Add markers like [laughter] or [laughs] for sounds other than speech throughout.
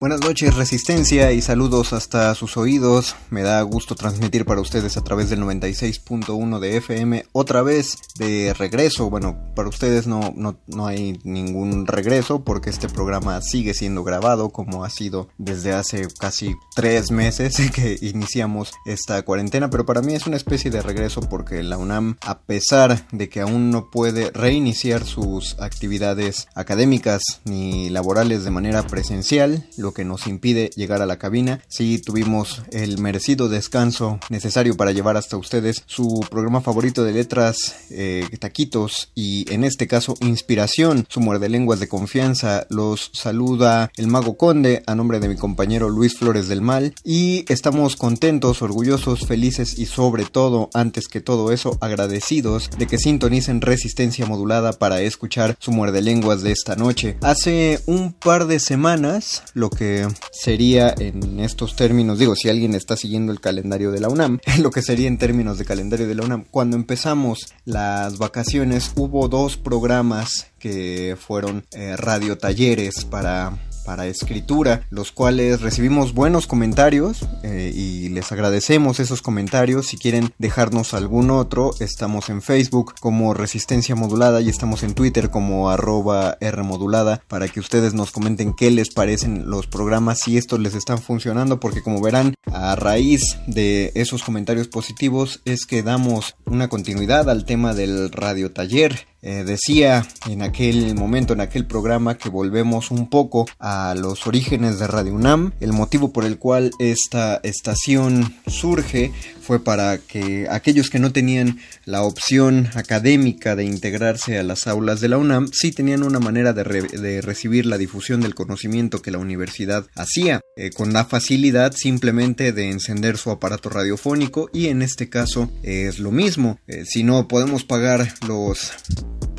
Buenas noches Resistencia y saludos hasta sus oídos. Me da gusto transmitir para ustedes a través del 96.1 de FM otra vez de regreso. Bueno, para ustedes no, no, no, hay ningún regreso porque este programa sigue siendo grabado como ha sido desde hace casi tres meses [laughs] que iniciamos esta cuarentena. Pero para mí es una especie de regreso porque la UNAM, a pesar de que aún no puede reiniciar sus actividades académicas ni laborales de manera presencial, lo que nos impide llegar a la cabina. Sí tuvimos el merecido descanso necesario para llevar hasta ustedes su programa favorito de letras, eh, taquitos y en este caso inspiración, su muerde lenguas de confianza. Los saluda el mago conde a nombre de mi compañero Luis Flores del Mal y estamos contentos, orgullosos, felices y sobre todo, antes que todo eso, agradecidos de que sintonicen resistencia modulada para escuchar su muerde lenguas de esta noche. Hace un par de semanas, lo que sería en estos términos, digo, si alguien está siguiendo el calendario de la UNAM, [laughs] lo que sería en términos de calendario de la UNAM, cuando empezamos las vacaciones hubo dos programas que fueron eh, radiotalleres para para escritura, los cuales recibimos buenos comentarios eh, y les agradecemos esos comentarios. Si quieren dejarnos algún otro, estamos en Facebook como Resistencia Modulada y estamos en Twitter como arroba Rmodulada para que ustedes nos comenten qué les parecen los programas, si estos les están funcionando, porque como verán, a raíz de esos comentarios positivos es que damos una continuidad al tema del radio taller eh, decía en aquel momento, en aquel programa, que volvemos un poco a los orígenes de Radio UNAM. El motivo por el cual esta estación surge fue para que aquellos que no tenían la opción académica de integrarse a las aulas de la UNAM, sí tenían una manera de, recibir la difusión del conocimiento que la universidad hacía, eh, con la facilidad simplemente de encender su aparato radiofónico y en este caso es lo mismo. Eh, si no podemos pagar los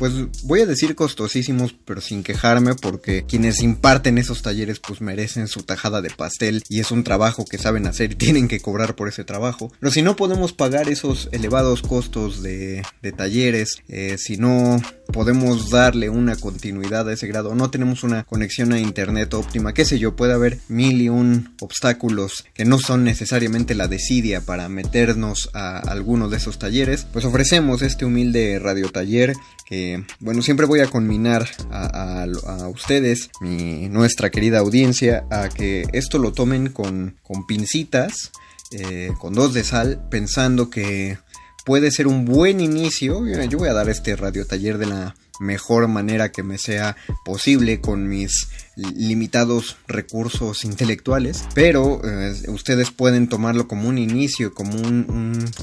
pues voy a decir costosísimos, pero sin quejarme porque quienes imparten esos talleres pues merecen su tajada de pastel y es un trabajo que saben hacer y tienen que cobrar por ese trabajo. Si no podemos pagar esos elevados costos de, talleres, eh, si no podemos darle una continuidad a ese grado, no tenemos una conexión a internet óptima, qué sé yo, puede haber mil y un obstáculos que no son necesariamente la desidia para meternos a alguno de esos talleres, pues ofrecemos este humilde radio taller que, bueno, siempre voy a conminar a, ustedes, nuestra querida audiencia, a que esto lo tomen con, con pincitas, eh, con dos de sal, pensando que puede ser un buen inicio. Yo voy a dar este radio taller de la mejor manera que me sea posible con mis limitados recursos intelectuales, pero eh, ustedes pueden tomarlo como un inicio, como un,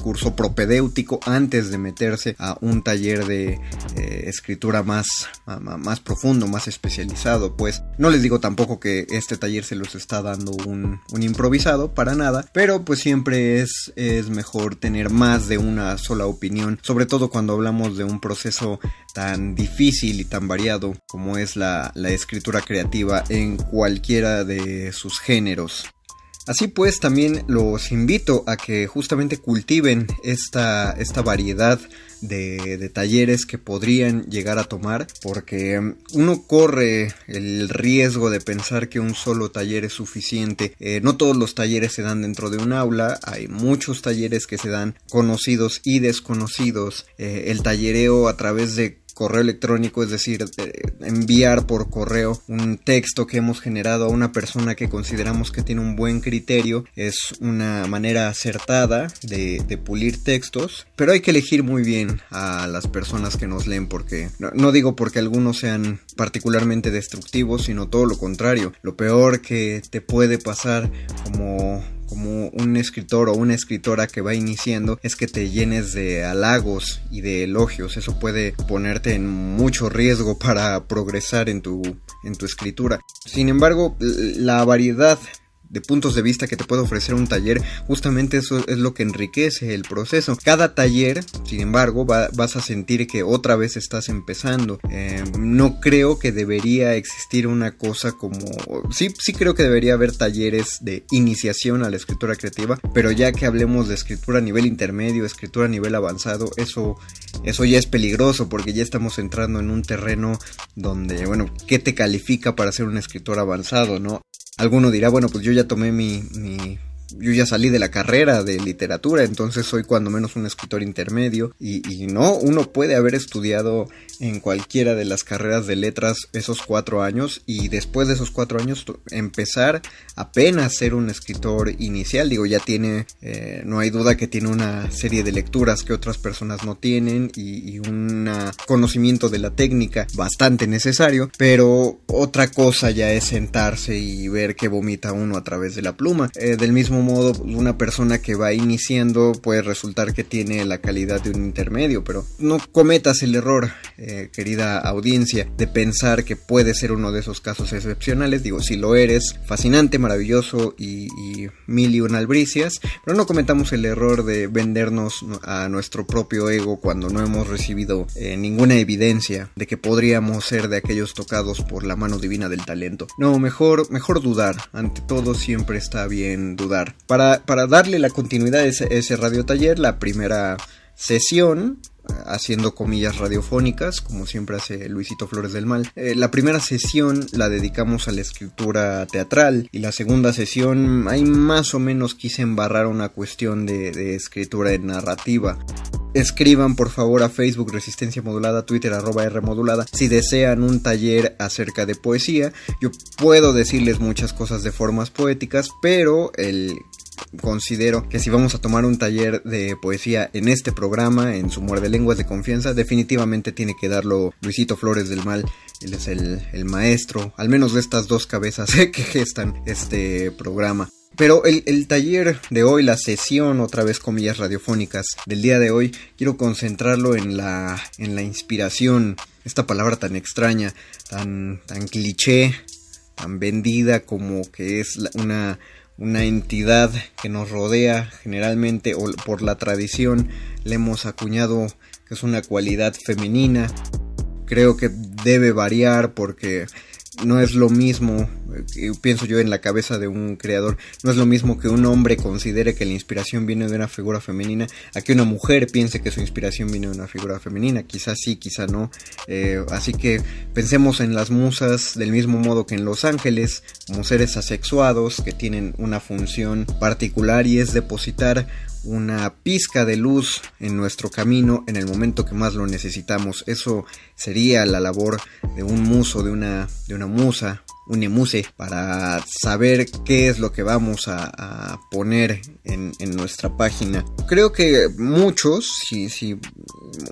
curso propedéutico antes de meterse a un taller de eh, escritura más, más profundo, más especializado. Pues no les digo tampoco que este taller se los está dando un, un improvisado, para nada, pero pues siempre es, es mejor tener más de una sola opinión, sobre todo cuando hablamos de un proceso tan difícil y tan variado como es la, la escritura creativa en cualquiera de sus géneros. Así pues, también los invito a que justamente cultiven esta, esta variedad de, talleres que podrían llegar a tomar porque um, uno corre el riesgo de pensar que un solo taller es suficiente eh, no todos los talleres se dan dentro de un aula hay muchos talleres que se dan conocidos y desconocidos eh, el tallereo a través de correo electrónico, es decir, enviar por correo un texto que hemos generado a una persona que consideramos que tiene un buen criterio, es una manera acertada de, pulir textos, pero hay que elegir muy bien a las personas que nos leen porque no digo porque algunos sean particularmente destructivos, sino todo lo contrario, lo peor que te puede pasar como como un escritor o una escritora que va iniciando es que te llenes de halagos y de elogios. Eso puede ponerte en mucho riesgo para progresar en tu, en tu escritura. Sin embargo, la variedad de puntos de vista que te puede ofrecer un taller, justamente eso es lo que enriquece el proceso. Cada taller, sin embargo, vas a sentir que otra vez estás empezando. Eh, no creo que debería existir una cosa como... Sí, sí creo que debería haber talleres de iniciación a la escritura creativa, pero ya que hablemos de escritura a nivel intermedio, escritura a nivel avanzado, eso, eso ya es peligroso porque ya estamos entrando en un terreno donde, bueno, ¿qué te califica para ser un escritor avanzado, no? Alguno dirá, bueno, pues yo ya tomé mi, mi yo ya salí de la carrera de literatura, entonces soy cuando menos un escritor intermedio y, no, uno puede haber estudiado en cualquiera de las carreras de letras esos cuatro años y después de esos cuatro años empezar apenas ser un escritor inicial, digo, ya tiene, eh, no hay duda que tiene una serie de lecturas que otras personas no tienen y, un conocimiento de la técnica bastante necesario, pero otra cosa ya es sentarse y ver que vomita uno a través de la pluma, eh, del mismo modo, una persona que va iniciando puede resultar que tiene la calidad de un intermedio, pero no cometas el error, querida audiencia, de pensar que puede ser uno de esos casos excepcionales. Digo, si lo eres, fascinante, maravilloso y, mil y una albricias, pero no cometamos el error de vendernos a nuestro propio ego cuando no hemos recibido eh, ninguna evidencia de que podríamos ser de aquellos tocados por la mano divina del talento. No, mejor, mejor dudar. Ante todo siempre está bien dudar. Para, darle la continuidad a ese, radio taller, la primera sesión haciendo comillas radiofónicas, como siempre hace Luisito Flores del Mal. Eh, la primera sesión la dedicamos a la escritura teatral y la segunda sesión ahí más o menos quise embarrar una cuestión de, de escritura narrativa. Escriban por favor a Facebook Resistencia Modulada, Twitter arroba R si desean un taller acerca de poesía. Yo puedo decirles muchas cosas de formas poéticas, pero el considero que si vamos a tomar un taller de poesía en este programa, en su muerde lenguas de confianza, definitivamente tiene que darlo Luisito Flores del Mal. Él es el, el maestro, al menos de estas dos cabezas [laughs] que gestan este programa. Pero el, taller de hoy, la sesión, otra vez comillas radiofónicas del día de hoy, quiero concentrarlo en la, en la inspiración, esta palabra tan extraña, tan, tan cliché, tan vendida como que es una, una entidad que nos rodea generalmente o por la tradición le hemos acuñado que es una cualidad femenina. Creo que debe variar porque no es lo mismo, eh, pienso yo en la cabeza de un creador, no es lo mismo que un hombre considere que la inspiración viene de una figura femenina a que una mujer piense que su inspiración viene de una figura femenina, quizás sí, quizá no. Eh, así que pensemos en las musas del mismo modo que en los ángeles, como seres asexuados que tienen una función particular y es depositar una pizca de luz en nuestro camino en el momento que más lo necesitamos. Eso sería la labor de un muso, de una, de una musa, un emuse, para saber qué es lo que vamos a, poner en, nuestra página. Creo que muchos, si,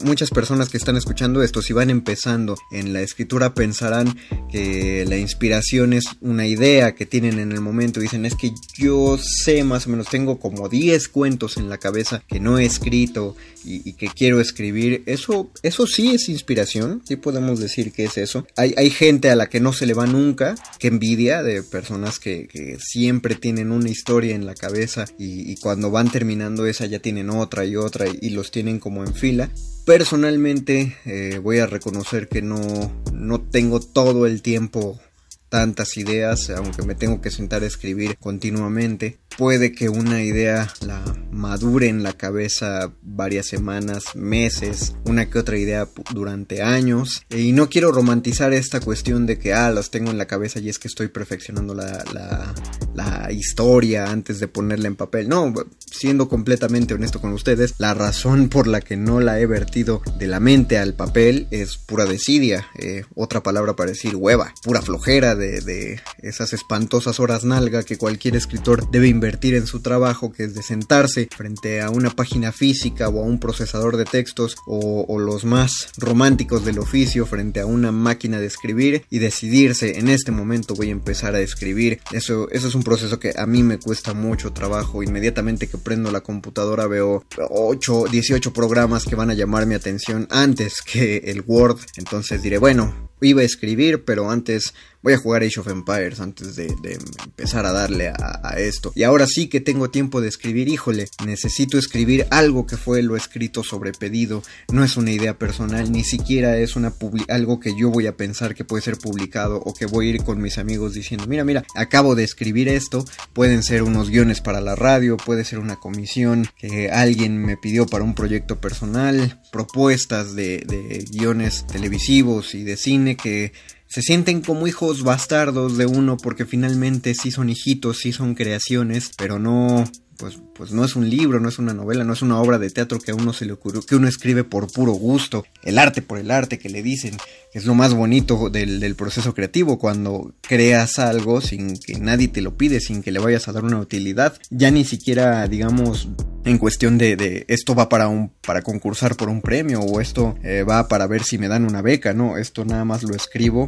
muchas personas que están escuchando esto, si van empezando en la escritura, pensarán que la inspiración es una idea que tienen en el momento. Dicen, es que yo sé más o menos, tengo como 10 cuentos en la cabeza que no he escrito y, que quiero escribir, eso, eso sí es inspiración, sí podemos decir que es eso. Hay, hay gente a la que no se le va nunca, que envidia de personas que, siempre tienen una historia en la cabeza y, cuando van terminando esa ya tienen otra y otra y, los tienen como en fila. Personalmente eh, voy a reconocer que no, no tengo todo el tiempo tantas ideas, aunque me tengo que sentar a escribir continuamente. Puede que una idea la madure en la cabeza varias semanas, meses, una que otra idea durante años. Y no quiero romantizar esta cuestión de que, ah, las tengo en la cabeza y es que estoy perfeccionando la, la, historia antes de ponerla en papel. No, siendo completamente honesto con ustedes, la razón por la que no la he vertido de la mente al papel es pura desidia. Eh, otra palabra para decir hueva, pura flojera de, esas espantosas horas nalga que cualquier escritor debe invertir en su trabajo, que es de sentarse frente a una página física o a un procesador de textos o, los más románticos del oficio frente a una máquina de escribir y decidirse en este momento voy a empezar a escribir. Eso, eso es un proceso que a mí me cuesta mucho trabajo. Inmediatamente que prendo la computadora veo 8, 18 programas que van a llamar mi atención antes que el Word. Entonces diré, bueno, iba a escribir, pero antes voy a jugar Age of Empires antes de, empezar a darle a, esto. Y ahora sí que tengo tiempo de escribir, híjole, necesito escribir algo que fue lo escrito sobre pedido. No es una idea personal, ni siquiera es una algo que yo voy a pensar que puede ser publicado o que voy a ir con mis amigos diciendo, mira, mira, acabo de escribir esto. Pueden ser unos guiones para la radio, puede ser una comisión que alguien me pidió para un proyecto personal, propuestas de, de guiones televisivos y de cine que se sienten como hijos bastardos de uno porque finalmente sí son hijitos, sí son creaciones, pero no pues, pues no es un libro, no es una novela, no es una obra de teatro que a uno se le ocurrió, que uno escribe por puro gusto, el arte por el arte que le dicen, que es lo más bonito del, proceso creativo, cuando creas algo sin que nadie te lo pide, sin que le vayas a dar una utilidad, ya ni siquiera, digamos, en cuestión de, de esto va para un, para concursar por un premio, o esto eh, va para ver si me dan una beca, no, esto nada más lo escribo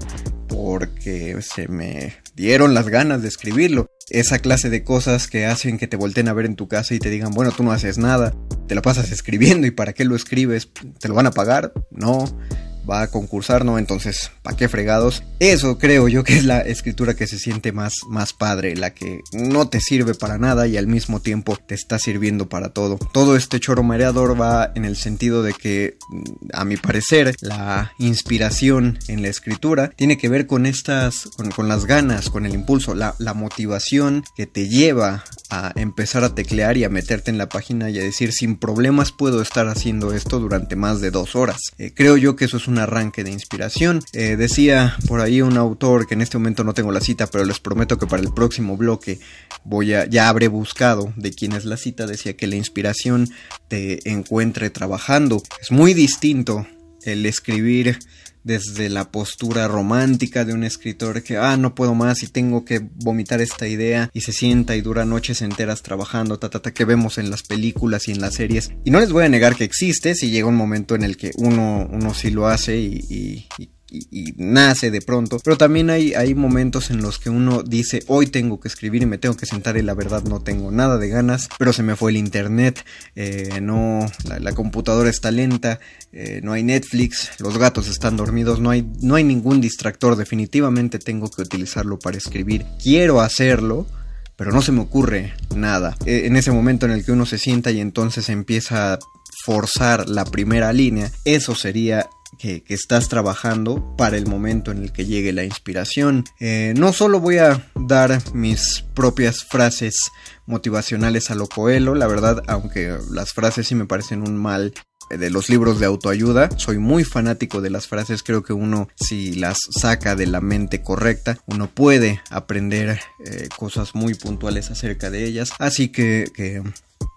porque se me dieron las ganas de escribirlo. Esa clase de cosas que hacen que te volteen a ver en tu casa y te digan, bueno, tú no haces nada, te la pasas escribiendo y para qué lo escribes, ¿te lo van a pagar? No va a concursar, ¿no? Entonces, ¿para qué fregados? Eso creo yo que es la escritura que se siente más, más padre, la que no te sirve para nada y al mismo tiempo te está sirviendo para todo. Todo este choro mareador va en el sentido de que, a mi parecer, la inspiración en la escritura tiene que ver con estas, con, las ganas, con el impulso, la, la motivación que te lleva a empezar a teclear y a meterte en la página y a decir sin problemas puedo estar haciendo esto durante más de dos horas. Eh, creo yo que eso es arranque de inspiración. Eh, decía por ahí un autor que en este momento no tengo la cita, pero les prometo que para el próximo bloque voy a, ya habré buscado de quién es la cita. Decía que la inspiración te encuentre trabajando. Es muy distinto el escribir desde la postura romántica de un escritor que, ah, no puedo más y tengo que vomitar esta idea y se sienta y dura noches enteras trabajando, ta, ta, ta, que vemos en las películas y en las series. Y no les voy a negar que existe, si llega un momento en el que uno, uno sí lo hace y, y y, nace de pronto, pero también hay, hay momentos en los que uno dice, hoy tengo que escribir y me tengo que sentar y la verdad no tengo nada de ganas, pero se me fue el internet, eh, no, la, computadora está lenta, eh, no hay Netflix, los gatos están dormidos, no hay, no hay ningún distractor, definitivamente tengo que utilizarlo para escribir, quiero hacerlo, pero no se me ocurre nada. E, en ese momento en el que uno se sienta y entonces empieza a forzar la primera línea, eso sería que, estás trabajando para el momento en el que llegue la inspiración. Eh, no solo voy a dar mis propias frases motivacionales a lo coelo, la verdad, aunque las frases sí me parecen un mal de los libros de autoayuda. Soy muy fanático de las frases. Creo que uno, si las saca de la mente correcta, uno puede aprender eh, cosas muy puntuales acerca de ellas. Así que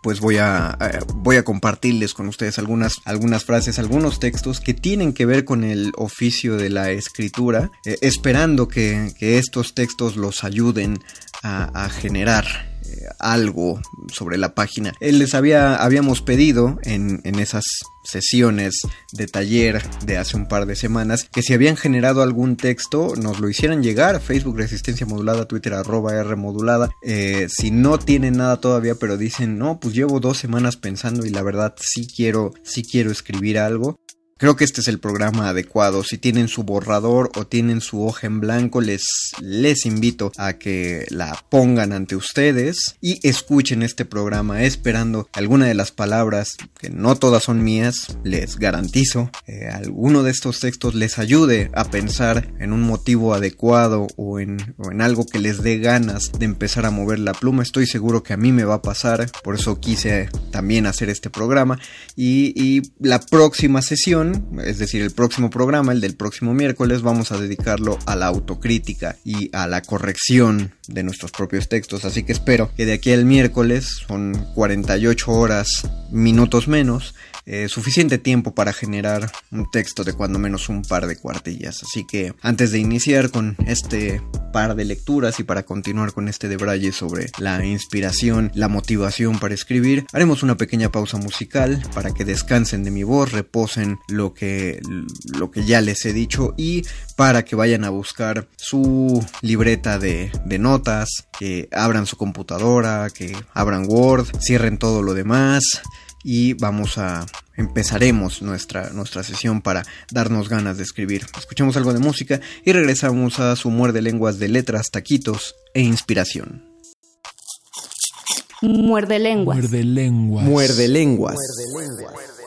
pues voy a, voy a compartirles con ustedes algunas, algunas frases, algunos textos que tienen que ver con el oficio de la escritura, eh, esperando que, estos textos los ayuden a, generar algo sobre la página. Les había, habíamos pedido en, en esas sesiones de taller de hace un par de semanas que si habían generado algún texto nos lo hicieran llegar Facebook Resistencia Modulada Twitter arroba R modulada eh, si no tienen nada todavía pero dicen no pues llevo dos semanas pensando y la verdad sí quiero sí quiero escribir algo Creo que este es el programa adecuado. Si tienen su borrador o tienen su hoja en blanco, les, les invito a que la pongan ante ustedes y escuchen este programa esperando alguna de las palabras, que no todas son mías, les garantizo, eh, alguno de estos textos les ayude a pensar en un motivo adecuado o en, en algo que les dé ganas de empezar a mover la pluma. Estoy seguro que a mí me va a pasar, por eso quise también hacer este programa. y la próxima sesión es decir, el próximo programa, el del próximo miércoles, vamos a dedicarlo a la autocrítica y a la corrección de nuestros propios textos. Así que espero que de aquí al miércoles, son 48 horas, minutos menos, eh, suficiente tiempo para generar un texto de cuando menos un par de cuartillas. Así que antes de iniciar con este par de lecturas y para continuar con este debraye sobre la inspiración, la motivación para escribir, haremos una pequeña pausa musical para que descansen de mi voz, reposen lo que, lo que ya les he dicho y para que vayan a buscar su libreta de, de notas, que abran su computadora, que abran Word, cierren todo lo demás y vamos a empezaremos nuestra, nuestra sesión para darnos ganas de escribir. Escuchemos algo de música y regresamos a su muerde lenguas de letras, taquitos e inspiración. Muerde lenguas. Muerde lenguas. Muerde lenguas. Muerde lenguas.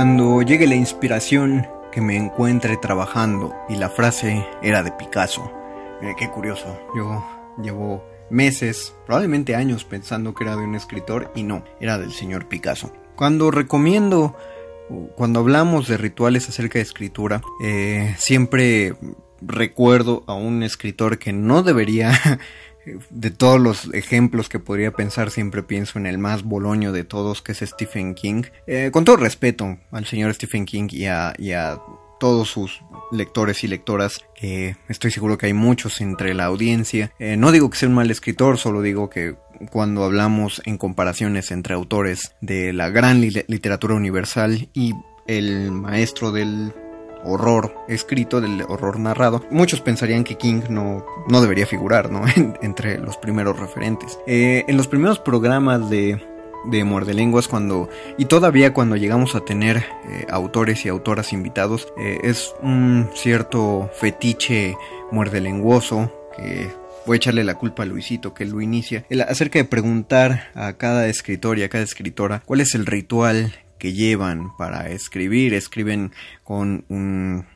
Cuando llegue la inspiración que me encuentre trabajando y la frase era de Picasso. Mira, qué curioso. Yo llevo meses, probablemente años pensando que era de un escritor y no, era del señor Picasso. Cuando recomiendo, cuando hablamos de rituales acerca de escritura, eh, siempre recuerdo a un escritor que no debería [laughs] de todos los ejemplos que podría pensar, siempre pienso en el más boloño de todos, que es Stephen King. Eh, con todo respeto al señor Stephen King y a, todos sus lectores y lectoras, que estoy seguro que hay muchos entre la audiencia. Eh, no digo que sea un mal escritor, solo digo que cuando hablamos en comparaciones entre autores de la gran literatura universal y el maestro del horror escrito, del horror narrado, muchos pensarían que King no, no debería figurar ¿no? [laughs] entre los primeros referentes. Eh, en los primeros programas de, de Muerde Lenguas cuando y todavía cuando llegamos a tener eh, autores y autoras invitados eh, es un cierto fetiche muerde lenguoso que voy a echarle la culpa a Luisito que lo inicia, acerca de preguntar a cada escritor y a cada escritora cuál es el ritual que llevan para escribir, escriben con un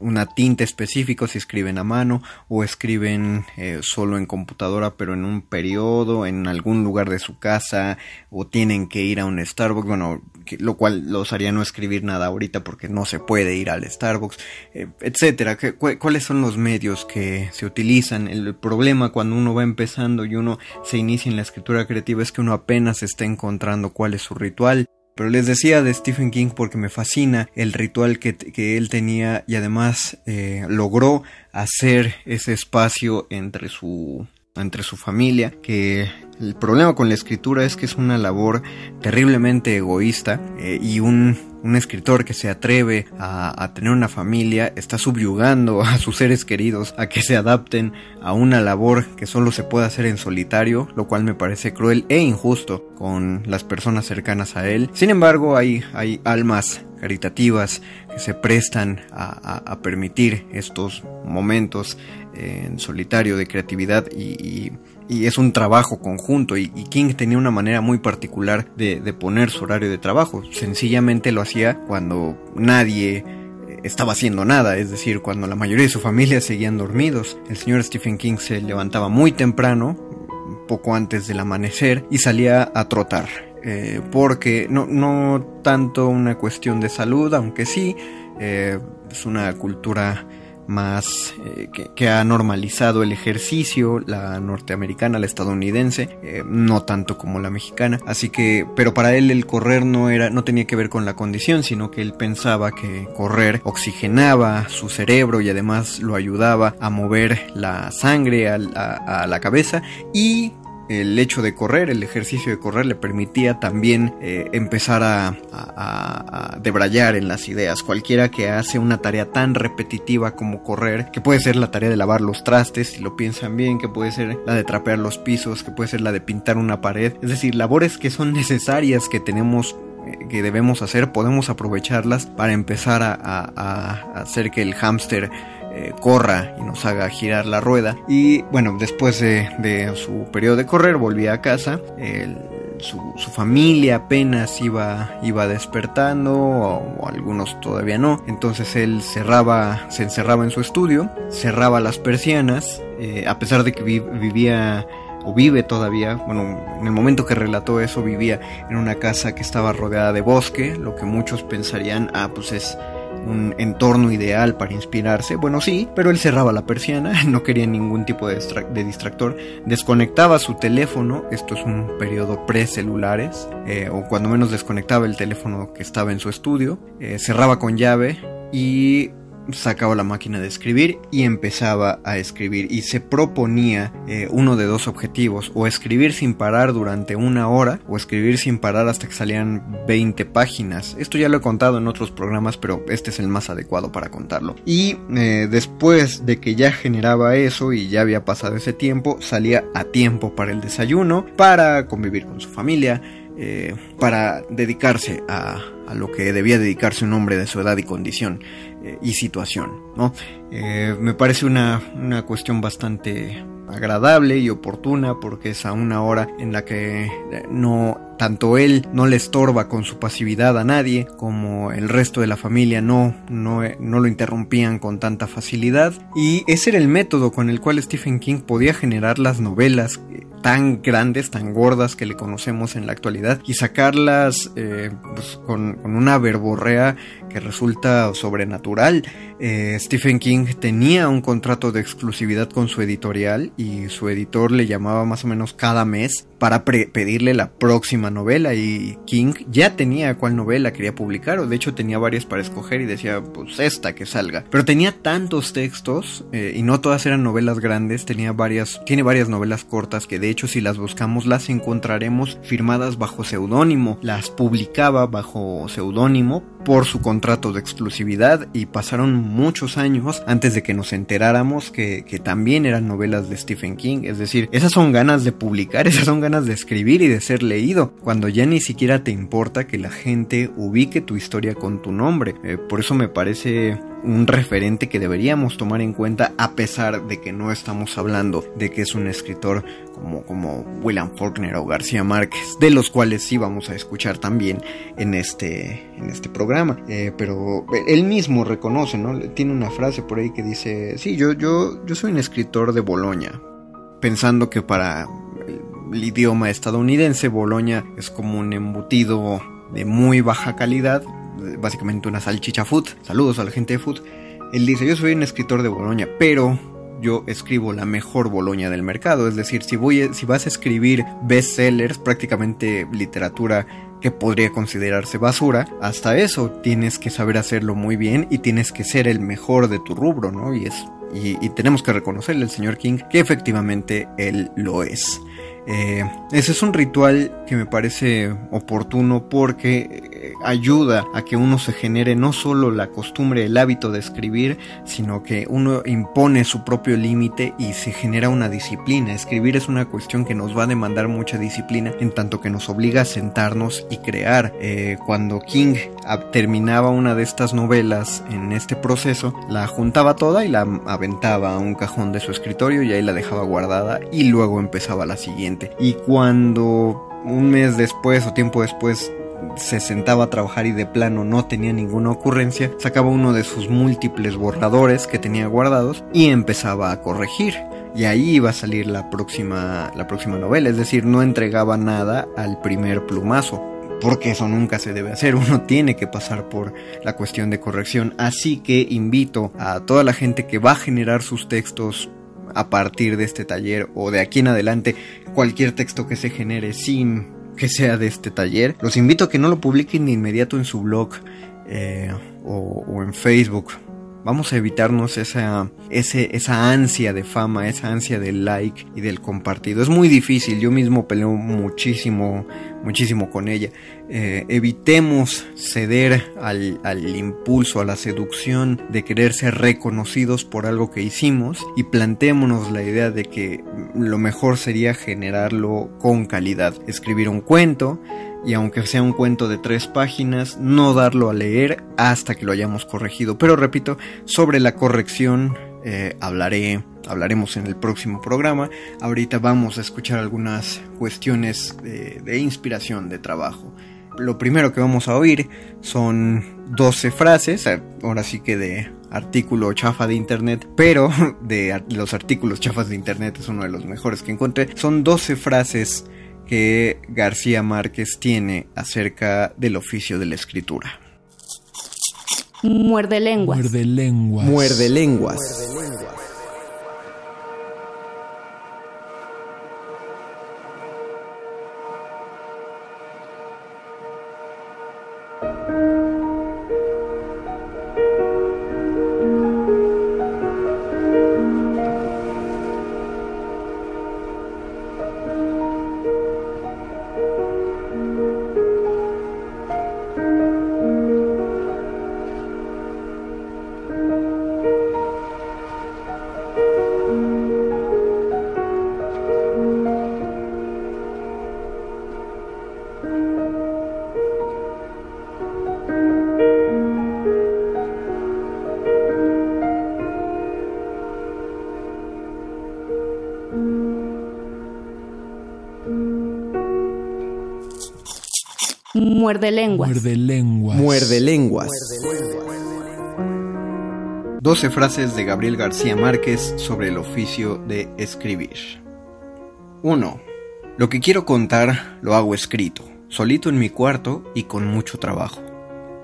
una tinta específico si escriben a mano o escriben eh, solo en computadora pero en un periodo en algún lugar de su casa o tienen que ir a un Starbucks bueno lo cual los haría no escribir nada ahorita porque no se puede ir al Starbucks eh, etcétera. Cuáles son los medios que se utilizan el problema cuando uno va empezando y uno se inicia en la escritura creativa es que uno apenas está encontrando cuál es su ritual pero les decía de Stephen King porque me fascina el ritual que, él tenía y además eh, logró hacer ese espacio entre su entre su familia, que el problema con la escritura es que es una labor terriblemente egoísta eh, y un, un, escritor que se atreve a, tener una familia está subyugando a sus seres queridos a que se adapten a una labor que solo se puede hacer en solitario, lo cual me parece cruel e injusto con las personas cercanas a él. Sin embargo, hay, hay almas caritativas que se prestan a, permitir estos momentos en solitario de creatividad y, es un trabajo conjunto y, King tenía una manera muy particular de, poner su horario de trabajo. Sencillamente lo hacía cuando nadie estaba haciendo nada, es decir, cuando la mayoría de su familia seguían dormidos. El señor Stephen King se levantaba muy temprano, poco antes del amanecer, y salía a trotar eh, porque no, no tanto una cuestión de salud, aunque sí, eh, es una cultura más eh, que, ha normalizado el ejercicio, la norteamericana, la estadounidense, no tanto como la mexicana. Así que, pero para él el correr no era, no tenía que ver con la condición, sino que él pensaba que correr oxigenaba su cerebro y además lo ayudaba a mover la sangre a la cabeza y el hecho de correr, el ejercicio de correr le permitía también eh, empezar a, debrayar en las ideas. Cualquiera que hace una tarea tan repetitiva como correr, que puede ser la tarea de lavar los trastes, si lo piensan bien, que puede ser la de trapear los pisos, que puede ser la de pintar una pared, es decir, labores que son necesarias que tenemos eh, que debemos hacer, podemos aprovecharlas para empezar a, hacer que el hámster eh, corra y nos haga girar la rueda. Y bueno, después de, su periodo de correr, volvía a casa. su, familia apenas iba, iba despertando, o, algunos todavía no. Entonces él cerraba, se encerraba en su estudio, cerraba las persianas, eh, a pesar de que vivía o vive todavía, bueno, en el momento que relató eso vivía en una casa que estaba rodeada de bosque, lo que muchos pensarían, ah, pues es un entorno ideal para inspirarse. Bueno, sí, pero él cerraba la persiana, [laughs] no quería ningún tipo de, distractor, desconectaba su teléfono, esto es un periodo pre-celulares, eh, o cuando menos desconectaba el teléfono que estaba en su estudio, eh, cerraba con llave y sacaba la máquina de escribir y empezaba a escribir. Y se proponía eh, uno de dos objetivos o escribir sin parar durante una hora o escribir sin parar hasta que salían 20 páginas. Esto ya lo he contado en otros programas pero este es el más adecuado para contarlo. Y eh, después de que ya generaba eso y ya había pasado ese tiempo salía a tiempo para el desayuno para convivir con su familia eh, para dedicarse a, lo que debía dedicarse un hombre de su edad y condición y situación. ¿No? Eh, me parece una, una cuestión bastante agradable y oportuna porque es a una hora en la que eh, no tanto él no le estorba con su pasividad a nadie como el resto de la familia no, no, no lo interrumpían con tanta facilidad y ese era el método con el cual Stephen King podía generar las novelas tan grandes, tan gordas que le conocemos en la actualidad y sacarlas pues, con, una verborrea que resulta sobrenatural. Eh, Stephen King tenía un contrato de exclusividad con su editorial y su editor le llamaba más o menos cada mes para pedirle la próxima novela y King ya tenía cuál novela quería publicar o de hecho tenía varias para escoger y decía pues esta que salga pero tenía tantos textos eh, y no todas eran novelas grandes tenía varias tiene varias novelas cortas que de hecho si las buscamos las encontraremos firmadas bajo seudónimo las publicaba bajo seudónimo por su contrato de exclusividad y pasaron muchos años antes de que nos enteráramos que, que también eran novelas de Stephen King. Es decir esas son ganas de publicar [laughs] esas son ganas de escribir y de ser leído, cuando ya ni siquiera te importa que la gente ubique tu historia con tu nombre. Eh, por eso me parece un referente que deberíamos tomar en cuenta a pesar de que no estamos hablando de que es un escritor como, como William Faulkner o García Márquez, de los cuales sí vamos a escuchar también en este, en este programa. Eh, pero él mismo reconoce, ¿no? Tiene una frase por ahí que dice, sí, yo, yo, yo soy un escritor de Boloña, pensando que para el idioma estadounidense Boloña es como un embutido de muy baja calidad básicamente una salchicha food. Saludos a la gente de food. Él dice, yo soy un escritor de Boloña, pero yo escribo la mejor Boloña del mercado. Es decir, si, vas a escribir bestsellers, prácticamente literatura que podría considerarse basura, hasta eso tienes que saber hacerlo muy bien y tienes que ser el mejor de tu rubro, ¿no? Y, es, y tenemos que reconocerle al señor King que efectivamente él lo es. Eh, ese es un ritual que me parece oportuno porque eh, ayuda a que uno se genere no solo la costumbre, el hábito de escribir, sino que uno impone su propio límite y se genera una disciplina. Escribir es una cuestión que nos va a demandar mucha disciplina en tanto que nos obliga a sentarnos y crear. Eh, cuando King terminaba una de estas novelas en este proceso, la juntaba toda y la aventaba a un cajón de su escritorio y ahí la dejaba guardada y luego empezaba la siguiente y cuando un mes después o tiempo después se sentaba a trabajar y de plano no tenía ninguna ocurrencia, sacaba uno de sus múltiples borradores que tenía guardados y empezaba a corregir. Y ahí iba a salir la próxima, la próxima novela, es decir, no entregaba nada al primer plumazo, porque eso nunca se debe hacer, uno tiene que pasar por la cuestión de corrección, así que invito a toda la gente que va a generar sus textos a partir de este taller o de aquí en adelante cualquier texto que se genere sin que sea de este taller. Los invito a que no lo publiquen de inmediato en su blog eh, o, en Facebook. Vamos a evitarnos esa, esa ansia de fama, esa ansia del like y del compartido. Es muy difícil, yo mismo peleo muchísimo muchísimo con ella. Eh, evitemos ceder al, al, impulso, a la seducción de querer ser reconocidos por algo que hicimos y planteémonos la idea de que lo mejor sería generarlo con calidad. Escribir un cuento y aunque sea un cuento de tres páginas, no darlo a leer hasta que lo hayamos corregido. Pero repito, sobre la corrección eh, hablaré, hablaremos en el próximo programa. Ahorita vamos a escuchar algunas cuestiones de, inspiración, de trabajo. Lo primero que vamos a oír son 12 frases, eh, ahora sí que de artículo chafa de internet, pero [laughs] de los artículos chafas de internet es uno de los mejores que encontré. Son 12 frases que García Márquez tiene acerca del oficio de la escritura. Muerde lenguas. Muerde lenguas. Muerde lenguas. Muerde lenguas. Muerde lenguas. Muerde lenguas. 12 frases de Gabriel García Márquez sobre el oficio de escribir. 1. Lo que quiero contar lo hago escrito, solito en mi cuarto y con mucho trabajo.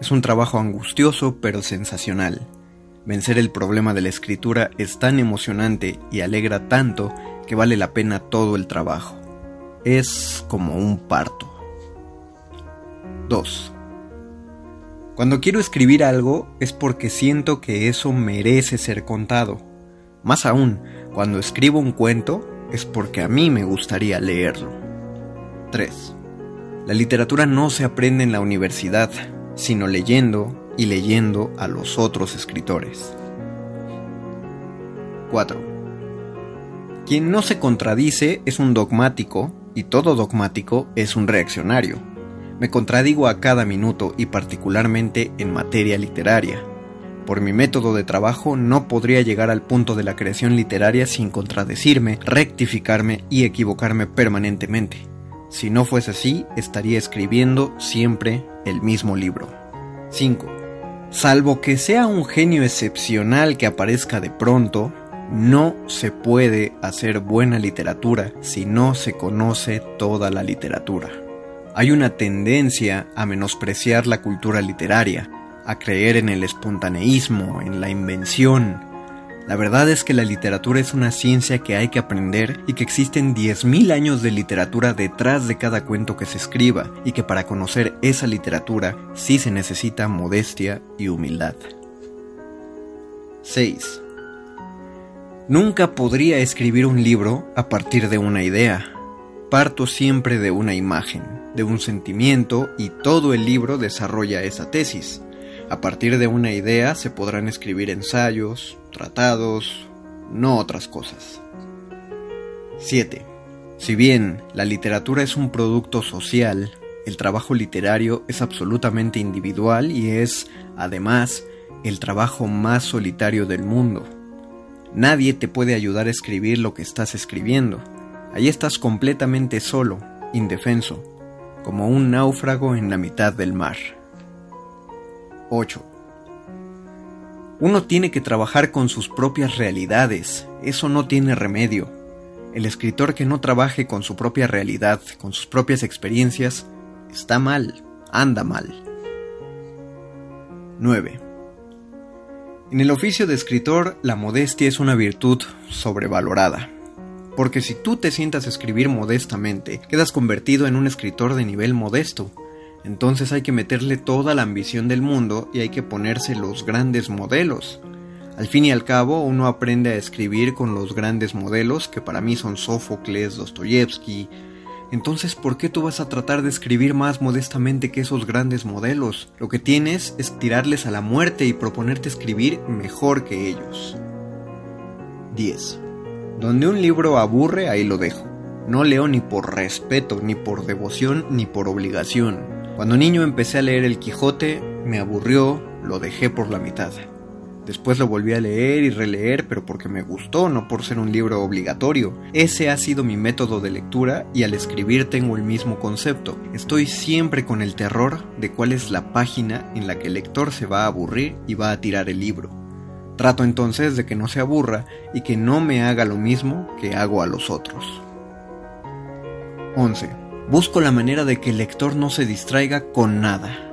Es un trabajo angustioso pero sensacional. Vencer el problema de la escritura es tan emocionante y alegra tanto que vale la pena todo el trabajo. Es como un parto. 2. Cuando quiero escribir algo es porque siento que eso merece ser contado. Más aún, cuando escribo un cuento es porque a mí me gustaría leerlo. 3. La literatura no se aprende en la universidad, sino leyendo y leyendo a los otros escritores. 4. Quien no se contradice es un dogmático y todo dogmático es un reaccionario. Me contradigo a cada minuto y particularmente en materia literaria. Por mi método de trabajo no podría llegar al punto de la creación literaria sin contradecirme, rectificarme y equivocarme permanentemente. Si no fuese así, estaría escribiendo siempre el mismo libro. 5. Salvo que sea un genio excepcional que aparezca de pronto, no se puede hacer buena literatura si no se conoce toda la literatura. Hay una tendencia a menospreciar la cultura literaria, a creer en el espontaneísmo, en la invención, la verdad es que la literatura es una ciencia que hay que aprender y que existen 10.000 años de literatura detrás de cada cuento que se escriba y que para conocer esa literatura sí se necesita modestia y humildad. 6. Nunca podría escribir un libro a partir de una idea. Parto siempre de una imagen, de un sentimiento y todo el libro desarrolla esa tesis. A partir de una idea se podrán escribir ensayos, tratados, no otras cosas. 7. Si bien la literatura es un producto social, el trabajo literario es absolutamente individual y es, además, el trabajo más solitario del mundo. Nadie te puede ayudar a escribir lo que estás escribiendo. Ahí estás completamente solo, indefenso, como un náufrago en la mitad del mar. 8. Uno tiene que trabajar con sus propias realidades, eso no tiene remedio. El escritor que no trabaje con su propia realidad, con sus propias experiencias, está mal, anda mal. 9. En el oficio de escritor, la modestia es una virtud sobrevalorada. Porque si tú te sientas a escribir modestamente, quedas convertido en un escritor de nivel modesto, entonces hay que meterle toda la ambición del mundo y hay que ponerse los grandes modelos. Al fin y al cabo, uno aprende a escribir con los grandes modelos, que para mí son Sófocles, Dostoyevsky. Entonces, ¿por qué tú vas a tratar de escribir más modestamente que esos grandes modelos? Lo que tienes es tirarles a la muerte y proponerte escribir mejor que ellos. 10. Donde un libro aburre, ahí lo dejo. No leo ni por respeto, ni por devoción, ni por obligación. Cuando niño empecé a leer El Quijote, me aburrió, lo dejé por la mitad. Después lo volví a leer y releer, pero porque me gustó, no por ser un libro obligatorio. Ese ha sido mi método de lectura y al escribir tengo el mismo concepto. Estoy siempre con el terror de cuál es la página en la que el lector se va a aburrir y va a tirar el libro. Trato entonces de que no se aburra y que no me haga lo mismo que hago a los otros. 11. Busco la manera de que el lector no se distraiga con nada.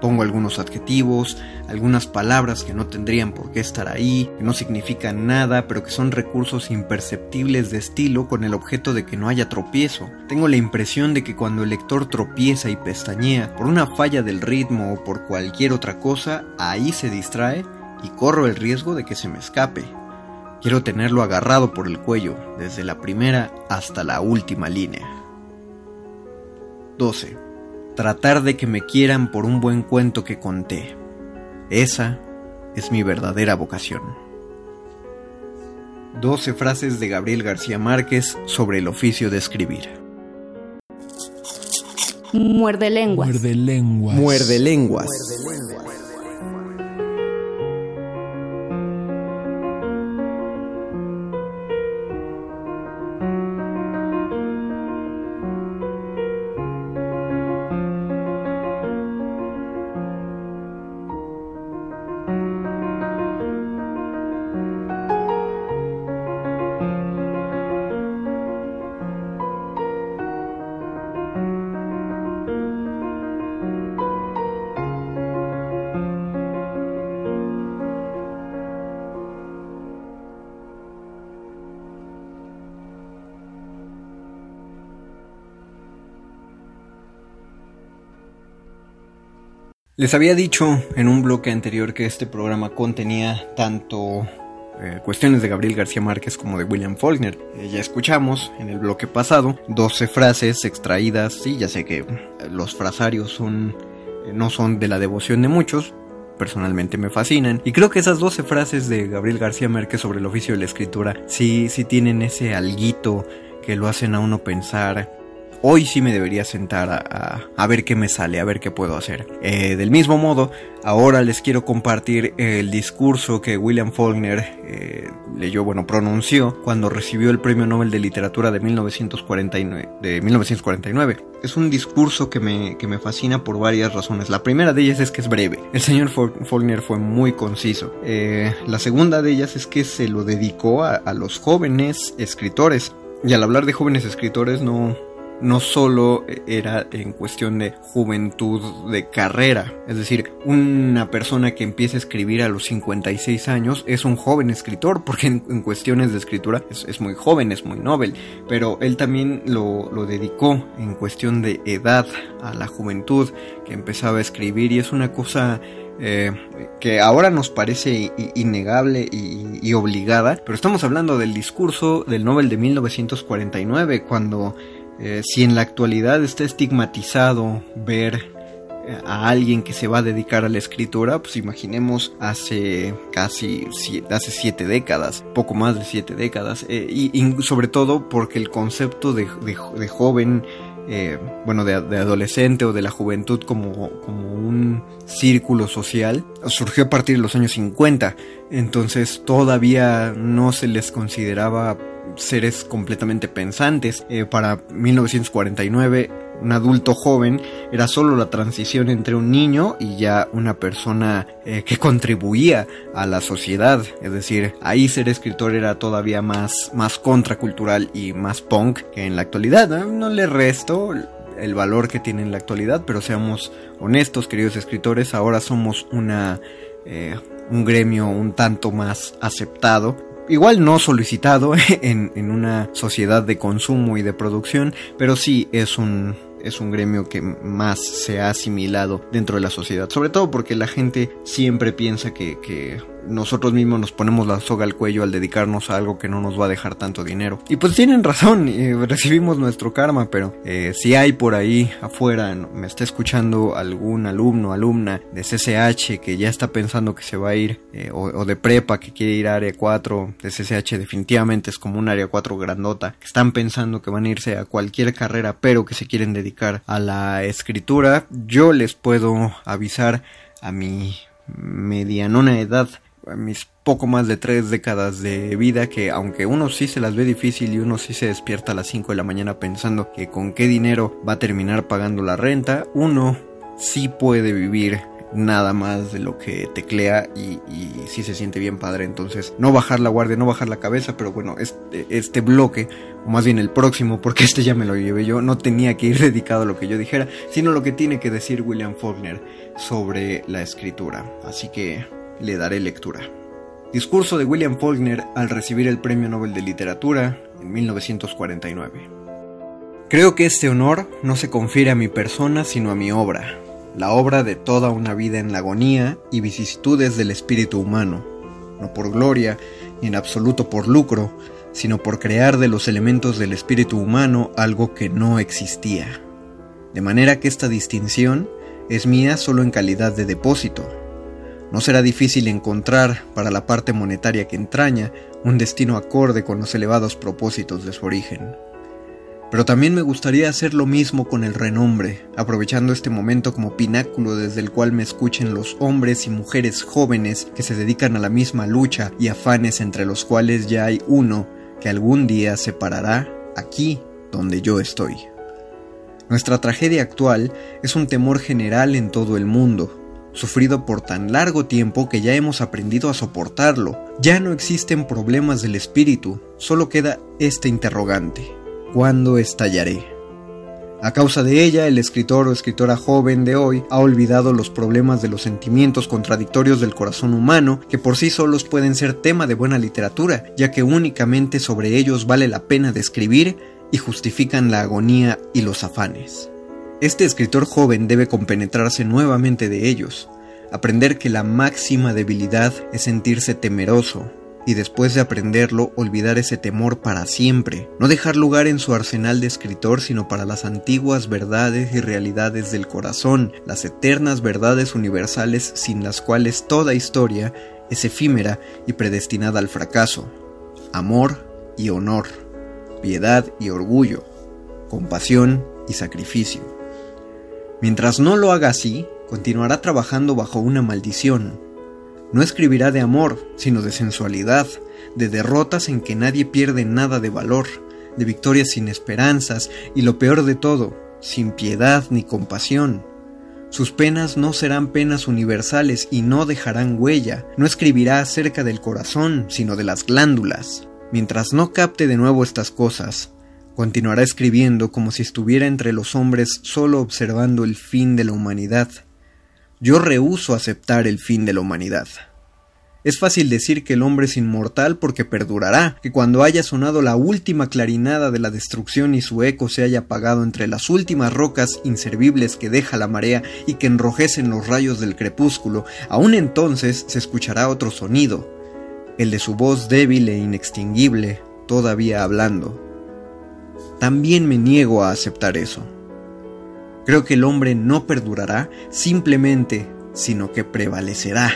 Pongo algunos adjetivos, algunas palabras que no tendrían por qué estar ahí, que no significan nada, pero que son recursos imperceptibles de estilo con el objeto de que no haya tropiezo. Tengo la impresión de que cuando el lector tropieza y pestañea por una falla del ritmo o por cualquier otra cosa, ahí se distrae y corro el riesgo de que se me escape. Quiero tenerlo agarrado por el cuello, desde la primera hasta la última línea. 12. Tratar de que me quieran por un buen cuento que conté. Esa es mi verdadera vocación. 12 frases de Gabriel García Márquez sobre el oficio de escribir. Muerde lenguas. Muerde lenguas. Muerde lenguas. Les había dicho en un bloque anterior que este programa contenía tanto eh, cuestiones de Gabriel García Márquez como de William Faulkner. Eh, ya escuchamos en el bloque pasado 12 frases extraídas, sí, ya sé que los frasarios son, eh, no son de la devoción de muchos, personalmente me fascinan. Y creo que esas 12 frases de Gabriel García Márquez sobre el oficio de la escritura sí, sí tienen ese alguito que lo hacen a uno pensar hoy sí me debería sentar a, ver qué me sale, a ver qué puedo hacer. Eh, del mismo modo, ahora les quiero compartir el discurso que William Faulkner eh, leyó, bueno, pronunció cuando recibió el Premio Nobel de Literatura de 1949. De 1949. Es un discurso que me, que me fascina por varias razones. La primera de ellas es que es breve. El señor Faulkner fue muy conciso. Eh, la segunda de ellas es que se lo dedicó a los jóvenes escritores. Y al hablar de jóvenes escritores no, no solo era en cuestión de juventud de carrera, es decir, una persona que empieza a escribir a los 56 años es un joven escritor, porque en, cuestiones de escritura es, muy joven, es muy noble, pero él también lo, dedicó en cuestión de edad a la juventud que empezaba a escribir y es una cosa eh, que ahora nos parece innegable y, y, obligada, pero estamos hablando del discurso del Nobel de 1949, cuando eh, si en la actualidad está estigmatizado ver eh, a alguien que se va a dedicar a la escritura, pues imaginemos hace casi hace siete décadas, poco más de siete décadas, eh, y, sobre todo porque el concepto de, joven, bueno, de, adolescente o de la juventud como, como un círculo social surgió a partir de los años 50, entonces todavía no se les consideraba seres completamente pensantes. Eh, para 1949, un adulto joven era solo la transición entre un niño y ya una persona eh, que contribuía a la sociedad. Es decir, ahí ser escritor era todavía más, más contracultural y más punk que en la actualidad. No, le resto el valor que tiene en la actualidad, pero seamos honestos, queridos escritores, ahora somos una... Eh, un gremio un tanto más aceptado igual no solicitado [laughs] en, en, una sociedad de consumo y de producción, pero sí es un, es un gremio que más se ha asimilado dentro de la sociedad, sobre todo porque la gente siempre piensa que, que nosotros mismos nos ponemos la soga al cuello al dedicarnos a algo que no nos va a dejar tanto dinero. Y pues tienen razón, [laughs] recibimos nuestro karma, pero eh, si hay por ahí afuera, me está escuchando algún alumno, alumna de CCH que ya está pensando que se va a ir, eh, o, de prepa que quiere ir a área 4, de CCH definitivamente es como un área 4 grandota, que están pensando que van a irse a cualquier carrera, pero que se quieren dedicar a la escritura, yo les puedo avisar a mi medianona edad mis poco más de tres décadas de vida que aunque uno sí se las ve difícil y uno sí se despierta a las 5 de la mañana pensando que con qué dinero va a terminar pagando la renta, uno sí puede vivir nada más de lo que teclea y, y sí se siente bien padre. Entonces, no bajar la guardia, no bajar la cabeza, pero bueno, este, este bloque, o más bien el próximo, porque este ya me lo llevé yo, no tenía que ir dedicado a lo que yo dijera, sino lo que tiene que decir William Faulkner sobre la escritura. Así que le daré lectura. Discurso de William Faulkner al recibir el Premio Nobel de Literatura en 1949. Creo que este honor no se confiere a mi persona sino a mi obra, la obra de toda una vida en la agonía y vicisitudes del espíritu humano, no por gloria ni en absoluto por lucro, sino por crear de los elementos del espíritu humano algo que no existía. De manera que esta distinción es mía solo en calidad de depósito, no será difícil encontrar, para la parte monetaria que entraña, un destino acorde con los elevados propósitos de su origen. Pero también me gustaría hacer lo mismo con el renombre, aprovechando este momento como pináculo desde el cual me escuchen los hombres y mujeres jóvenes que se dedican a la misma lucha y afanes entre los cuales ya hay uno que algún día se parará aquí donde yo estoy. Nuestra tragedia actual es un temor general en todo el mundo, sufrido por tan largo tiempo que ya hemos aprendido a soportarlo. Ya no existen problemas del espíritu, solo queda este interrogante. ¿Cuándo estallaré? A causa de ella, el escritor o escritora joven de hoy ha olvidado los problemas de los sentimientos contradictorios del corazón humano, que por sí solos pueden ser tema de buena literatura, ya que únicamente sobre ellos vale la pena describir y justifican la agonía y los afanes. Este escritor joven debe compenetrarse nuevamente de ellos, aprender que la máxima debilidad es sentirse temeroso, y después de aprenderlo olvidar ese temor para siempre, no dejar lugar en su arsenal de escritor sino para las antiguas verdades y realidades del corazón, las eternas verdades universales sin las cuales toda historia es efímera y predestinada al fracaso, amor y honor, piedad y orgullo, compasión y sacrificio. Mientras no lo haga así, continuará trabajando bajo una maldición. No escribirá de amor, sino de sensualidad, de derrotas en que nadie pierde nada de valor, de victorias sin esperanzas y lo peor de todo, sin piedad ni compasión. Sus penas no serán penas universales y no dejarán huella. No escribirá acerca del corazón, sino de las glándulas. Mientras no capte de nuevo estas cosas, continuará escribiendo como si estuviera entre los hombres solo observando el fin de la humanidad. Yo rehúso aceptar el fin de la humanidad. Es fácil decir que el hombre es inmortal porque perdurará, que cuando haya sonado la última clarinada de la destrucción y su eco se haya apagado entre las últimas rocas inservibles que deja la marea y que enrojecen los rayos del crepúsculo, aún entonces se escuchará otro sonido, el de su voz débil e inextinguible, todavía hablando. También me niego a aceptar eso. Creo que el hombre no perdurará simplemente, sino que prevalecerá.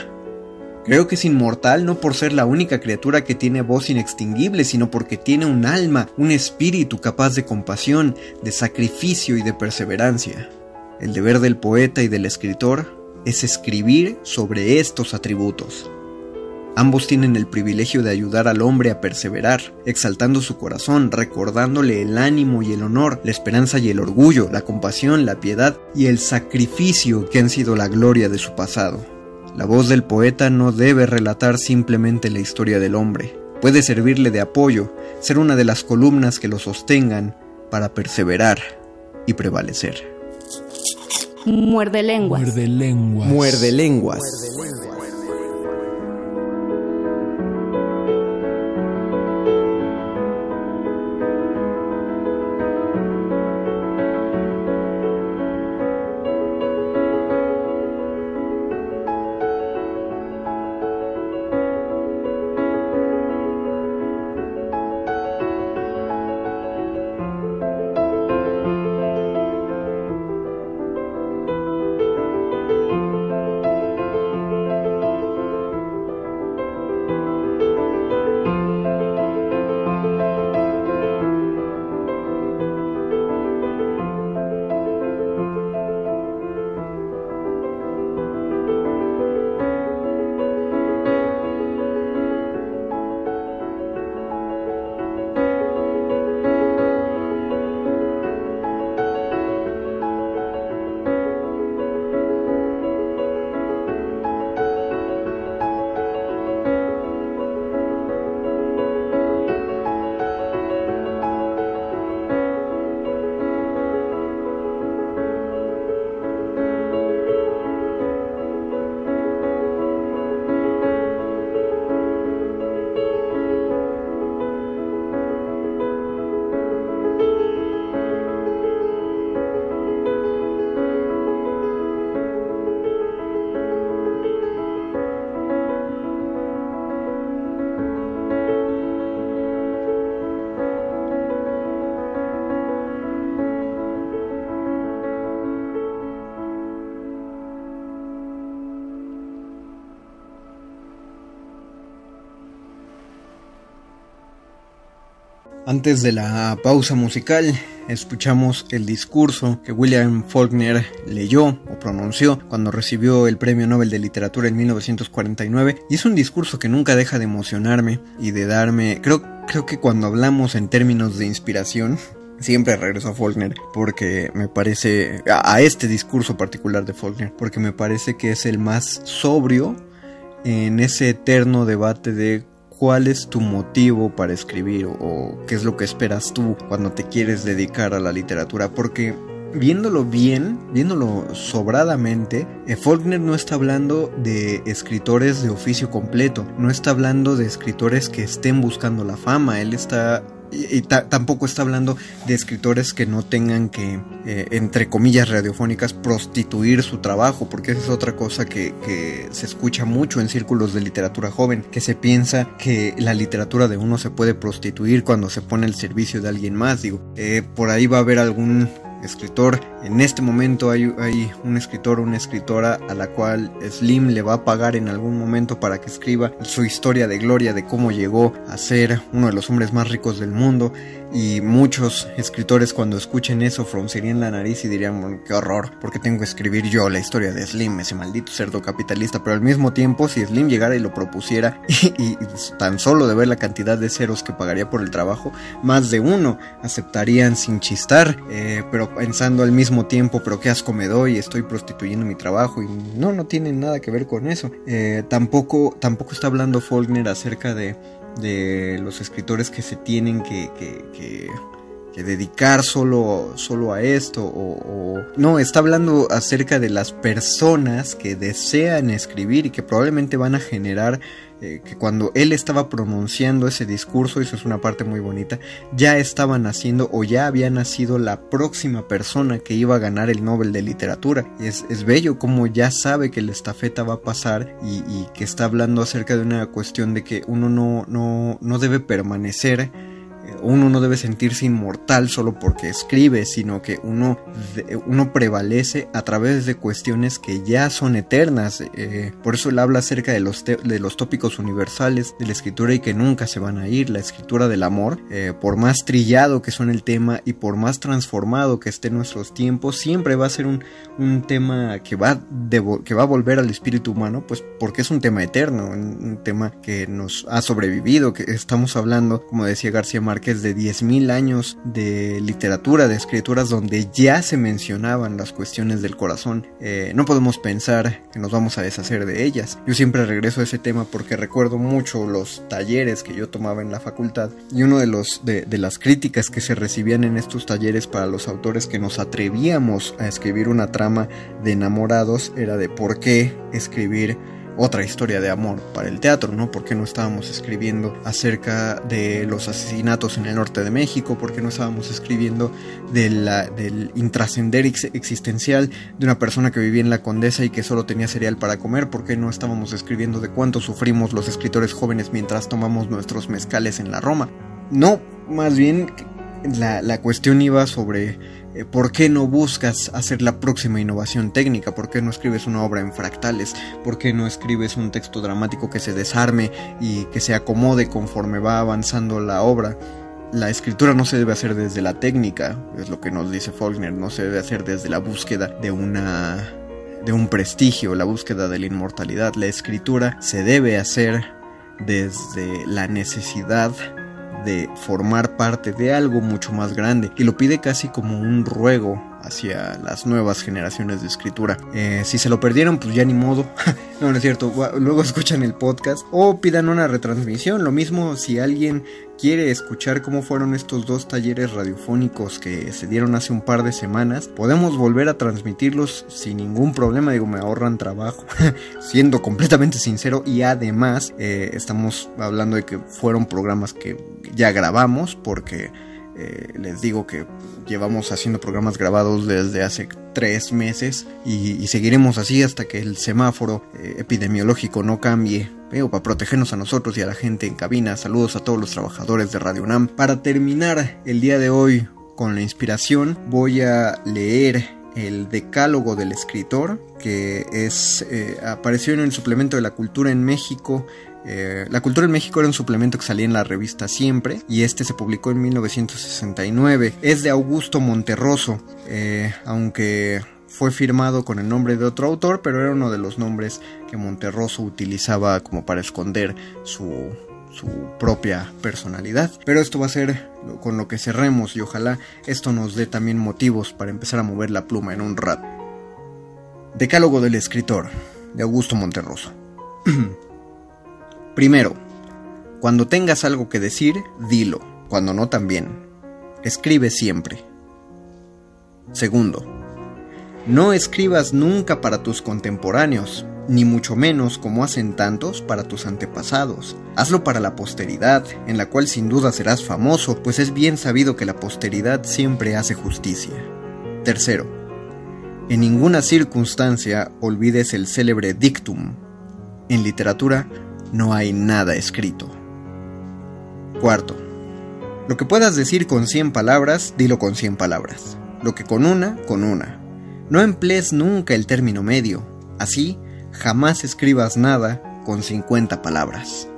Creo que es inmortal no por ser la única criatura que tiene voz inextinguible, sino porque tiene un alma, un espíritu capaz de compasión, de sacrificio y de perseverancia. El deber del poeta y del escritor es escribir sobre estos atributos. Ambos tienen el privilegio de ayudar al hombre a perseverar, exaltando su corazón, recordándole el ánimo y el honor, la esperanza y el orgullo, la compasión, la piedad y el sacrificio que han sido la gloria de su pasado. La voz del poeta no debe relatar simplemente la historia del hombre, puede servirle de apoyo, ser una de las columnas que lo sostengan para perseverar y prevalecer. Muerde lenguas. Muerde lenguas. Muerde lenguas. Antes de la pausa musical, escuchamos el discurso que William Faulkner leyó o pronunció cuando recibió el Premio Nobel de Literatura en 1949 y es un discurso que nunca deja de emocionarme y de darme, creo, creo que cuando hablamos en términos de inspiración, [laughs] Siempre regreso a Faulkner porque me parece, a este discurso particular de Faulkner, porque me parece que es el más sobrio en ese eterno debate de cuál es tu motivo para escribir o, qué es lo que esperas tú cuando te quieres dedicar a la literatura, porque viéndolo bien, viéndolo sobradamente, eh, Faulkner no está hablando de escritores de oficio completo, no está hablando de escritores que estén buscando la fama, él está y, tampoco está hablando de escritores que no tengan que, eh, entre comillas radiofónicas, prostituir su trabajo, porque esa es otra cosa que, se escucha mucho en círculos de literatura joven, que se piensa que la literatura de uno se puede prostituir cuando se pone al servicio de alguien más. Digo, eh, por ahí va a haber algún escritor. En este momento hay, un escritor o una escritora a la cual Slim le va a pagar en algún momento para que escriba su historia de gloria de cómo llegó a ser uno de los hombres más ricos del mundo. Y muchos escritores cuando escuchen eso fruncirían la nariz y dirían, qué horror, porque tengo que escribir yo la historia de Slim, ese maldito cerdo capitalista. Pero al mismo tiempo, si Slim llegara y lo propusiera, [laughs] y, tan solo de ver la cantidad de ceros que pagaría por el trabajo, más de uno aceptarían sin chistar, eh, pero pensando al mismo tiempo, pero qué asco me doy, estoy prostituyendo mi trabajo. Y no, no tiene nada que ver con eso. Eh, tampoco, tampoco está hablando Faulkner acerca de de los escritores que se tienen que, que, dedicar solo, solo a esto o, no, está hablando acerca de las personas que desean escribir y que probablemente van a generar eh, que cuando él estaba pronunciando ese discurso, eso es una parte muy bonita, ya estaban naciendo o ya había nacido la próxima persona que iba a ganar el Nobel de Literatura. Y es, es bello como ya sabe que la estafeta va a pasar y, y, que está hablando acerca de una cuestión de que uno no, no, no debe permanecer uno no debe sentirse inmortal solo porque escribe, sino que uno, uno prevalece a través de cuestiones que ya son eternas. Eh, por eso él habla acerca de los, de los tópicos universales de la escritura y que nunca se van a ir. La escritura del amor, eh, por más trillado que son el tema y por más transformado que esté nuestros tiempos, siempre va a ser un, un tema que va, que va a volver al espíritu humano, pues porque es un tema eterno, un, tema que nos ha sobrevivido, que estamos hablando, como decía García Márquez, es de 10.000 años de literatura, de escrituras donde ya se mencionaban las cuestiones del corazón. Eh, no podemos pensar que nos vamos a deshacer de ellas. Yo siempre regreso a ese tema porque recuerdo mucho los talleres que yo tomaba en la facultad y uno de los de, de las críticas que se recibían en estos talleres para los autores que nos atrevíamos a escribir una trama de enamorados era de por qué escribir otra historia de amor para el teatro, ¿no? ¿Por qué no estábamos escribiendo acerca de los asesinatos en el norte de México? ¿Por qué no estábamos escribiendo del intrascender existencial de una persona que vivía en la Condesa y que solo tenía cereal para comer? ¿Por qué no estábamos escribiendo de cuánto sufrimos los escritores jóvenes mientras tomamos nuestros mezcales en la Roma? No, más bien la, cuestión iba sobre ¿Por qué no buscas hacer la próxima innovación técnica? ¿Por qué no escribes una obra en fractales? ¿Por qué no escribes un texto dramático que se desarme y que se acomode conforme va avanzando la obra? La escritura no se debe hacer desde la técnica, es lo que nos dice Faulkner, no se debe hacer desde la búsqueda de una de un prestigio, la búsqueda de la inmortalidad. La escritura se debe hacer desde la necesidad de formar parte de algo mucho más grande y lo pide casi como un ruego hacia las nuevas generaciones de escritura. Eh, si se lo perdieron, pues ya ni modo. [laughs] no, no es cierto. Luego escuchan el podcast o pidan una retransmisión. Lo mismo si alguien quiere escuchar cómo fueron estos dos talleres radiofónicos que se dieron hace un par de semanas, podemos volver a transmitirlos sin ningún problema. Digo, me ahorran trabajo, [laughs] siendo completamente sincero. Y además, eh, estamos hablando de que fueron programas que ya grabamos porque eh, les digo que llevamos haciendo programas grabados desde hace tres meses y, seguiremos así hasta que el semáforo eh, epidemiológico no cambie. Pero para protegernos a nosotros y a la gente en cabina, saludos a todos los trabajadores de Radio UNAM. Para terminar el día de hoy con la inspiración, voy a leer el Decálogo del Escritor, que es eh, apareció en el suplemento de la cultura en México eh, la Cultura en México era un suplemento que salía en la revista Siempre y este se publicó en 1969. Es de Augusto Monterroso, eh, aunque fue firmado con el nombre de otro autor, pero era uno de los nombres que Monterroso utilizaba como para esconder su, propia personalidad. Pero esto va a ser con lo que cerremos y ojalá esto nos dé también motivos para empezar a mover la pluma en un rato. Decálogo del escritor, de Augusto Monterroso. [clears throat] Primero, cuando tengas algo que decir, dilo, cuando no también. Escribe siempre. Segundo, no escribas nunca para tus contemporáneos, ni mucho menos como hacen tantos para tus antepasados. Hazlo para la posteridad, en la cual sin duda serás famoso, pues es bien sabido que la posteridad siempre hace justicia. Tercero, en ninguna circunstancia olvides el célebre dictum. En literatura, no hay nada escrito. Cuarto, lo que puedas decir con 100 palabras, dilo con 100 palabras. Lo que con una, con una. No emplees nunca el término medio. Así, jamás escribas nada con 50 palabras.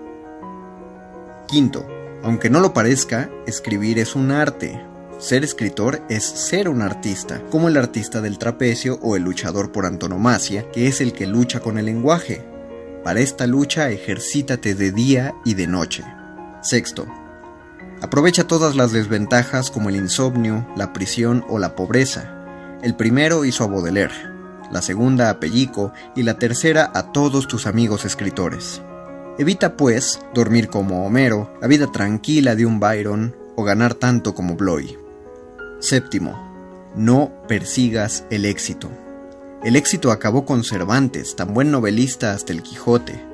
Quinto, Aunque no lo parezca, escribir es un arte. Ser escritor es ser un artista, como el artista del trapecio o el luchador por antonomasia, que es el que lucha con el lenguaje. Para esta lucha ejercítate de día y de noche. Sexto, aprovecha todas las desventajas como el insomnio, la prisión o la pobreza. El primero hizo a Baudelaire, la segunda a Pellico y la tercera a todos tus amigos escritores. Evita, pues, dormir como Homero, la vida tranquila de un Byron o ganar tanto como Bloy. Séptimo, no persigas el éxito. El éxito acabó con Cervantes, tan buen novelista hasta el Quijote.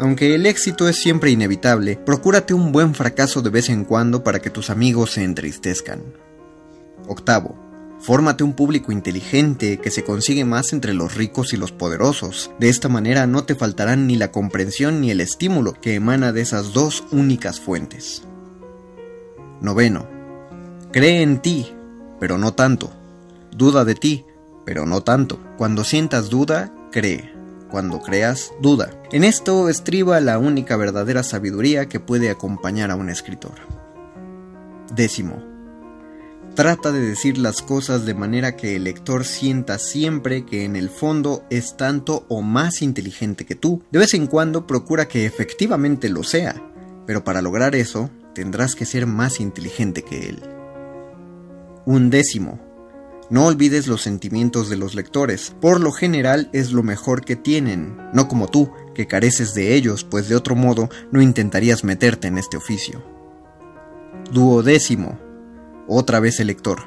Aunque el éxito es siempre inevitable, procúrate un buen fracaso de vez en cuando para que tus amigos se entristezcan. Octavo, Fórmate un público inteligente que se consigue más entre los ricos y los poderosos. De esta manera no te faltarán ni la comprensión ni el estímulo que emana de esas dos únicas fuentes. Noveno. Cree en ti, pero no tanto. Duda de ti, pero no tanto. Cuando sientas duda, cree. Cuando creas, duda. En esto estriba la única verdadera sabiduría que puede acompañar a un escritor. Décimo. Trata de decir las cosas de manera que el lector sienta siempre que en el fondo es tanto o más inteligente que tú. De vez en cuando procura que efectivamente lo sea, pero para lograr eso tendrás que ser más inteligente que él. Un décimo. No olvides los sentimientos de los lectores, por lo general es lo mejor que tienen, no como tú, que careces de ellos, pues de otro modo no intentarías meterte en este oficio. Duodécimo. Otra vez el lector.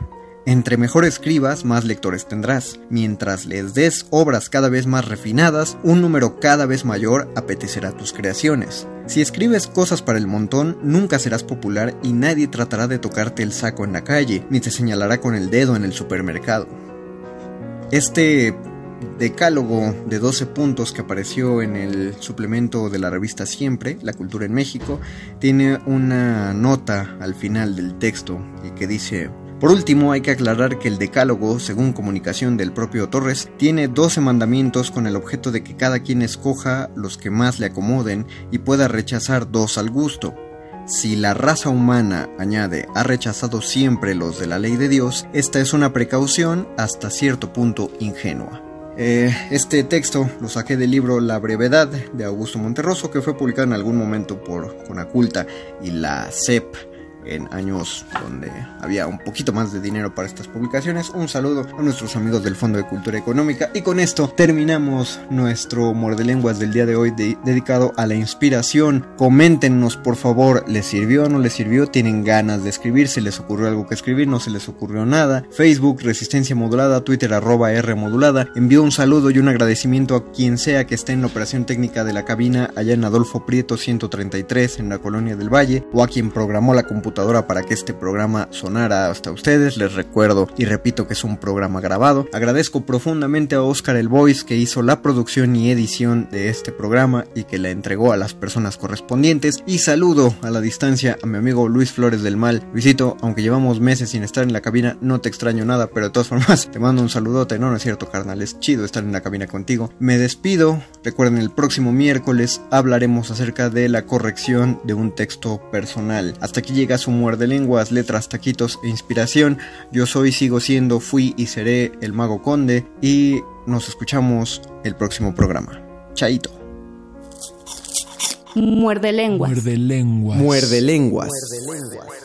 Entre mejor escribas, más lectores tendrás. Mientras les des obras cada vez más refinadas, un número cada vez mayor apetecerá tus creaciones. Si escribes cosas para el montón, nunca serás popular y nadie tratará de tocarte el saco en la calle, ni te señalará con el dedo en el supermercado. Este decálogo de 12 puntos que apareció en el suplemento de la revista Siempre, La Cultura en México, tiene una nota al final del texto que dice, por último, hay que aclarar que el decálogo, según comunicación del propio Torres, tiene 12 mandamientos con el objeto de que cada quien escoja los que más le acomoden y pueda rechazar dos al gusto. Si la raza humana, añade, ha rechazado siempre los de la ley de Dios, esta es una precaución hasta cierto punto ingenua. Eh, este texto lo saqué del libro La brevedad de Augusto Monterroso, que fue publicado en algún momento por Conaculta y la CEP en años donde había un poquito más de dinero para estas publicaciones. Un saludo a nuestros amigos del Fondo de Cultura Económica y con esto terminamos nuestro Mordelenguas del día de hoy dedicado a la inspiración. Coméntenos por favor, ¿les sirvió o no les sirvió? ¿Tienen ganas de escribir? ¿Se les ocurrió algo que escribir? ¿No se les ocurrió nada? Facebook, Resistencia Modulada, Twitter arroba R Modulada. Envío un saludo y un agradecimiento a quien sea que esté en la operación técnica de la cabina allá en Adolfo Prieto 133 en la colonia del Valle o a quien programó la computadora para que este programa sonara hasta ustedes. Les recuerdo y repito que es un programa grabado. Agradezco profundamente a Oscar El Voice que hizo la producción y edición de este programa y que la entregó a las personas correspondientes. Y saludo a la distancia a mi amigo Luis Flores del Mal. Luisito, aunque llevamos meses sin estar en la cabina, no te extraño nada, pero de todas formas te mando un saludote. No, no es cierto, carnal, es chido estar en la cabina contigo. Me despido. Recuerden, el próximo miércoles hablaremos acerca de la corrección de un texto personal. Hasta aquí llega su muerde lenguas, letras, taquitos e inspiración. Yo soy, sigo siendo, fui y seré el Mago Conde y nos escuchamos el próximo programa. Chaito. Muerde lenguas. Muerde lenguas. Muerde lenguas. Muerde lenguas.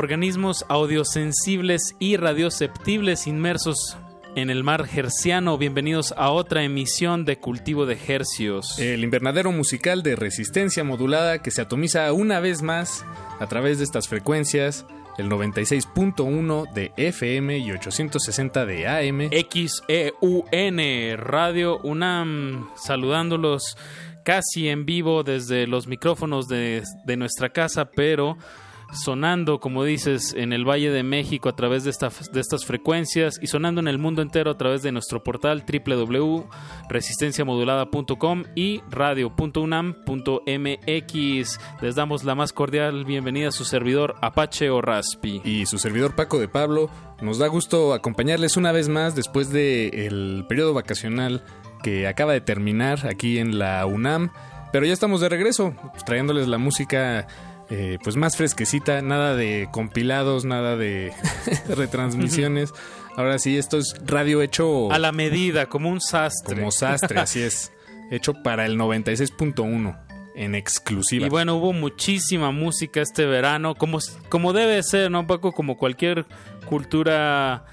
Organismos audiosensibles y radioceptibles inmersos en el mar herciano. Bienvenidos a otra emisión de Cultivo de Hercios. El invernadero musical de resistencia modulada que se atomiza una vez más a través de estas frecuencias. El 96.1 de FM y 860 de AM. XEUN Radio UNAM, saludándolos casi en vivo desde los micrófonos de, de nuestra casa, pero sonando, como dices, en el Valle de México a través de, de estas frecuencias y sonando en el mundo entero a través de nuestro portal www.resistenciamodulada.com y radio.unam.mx. Les damos la más cordial bienvenida a su servidor Apache o Raspi. Y su servidor Paco de Pablo. Nos da gusto acompañarles una vez más después del periodo vacacional que acaba de terminar aquí en la UNAM. Pero ya estamos de regreso, trayéndoles la música eh, pues más fresquecita, nada de compilados, nada de [laughs] retransmisiones. Ahora sí, esto es radio hecho... A la medida, como un sastre. Como sastre, así es. [laughs] Hecho para el 96.1 en exclusiva. Y bueno, hubo muchísima música este verano, como, como debe ser, ¿no, Paco? Como cualquier cultura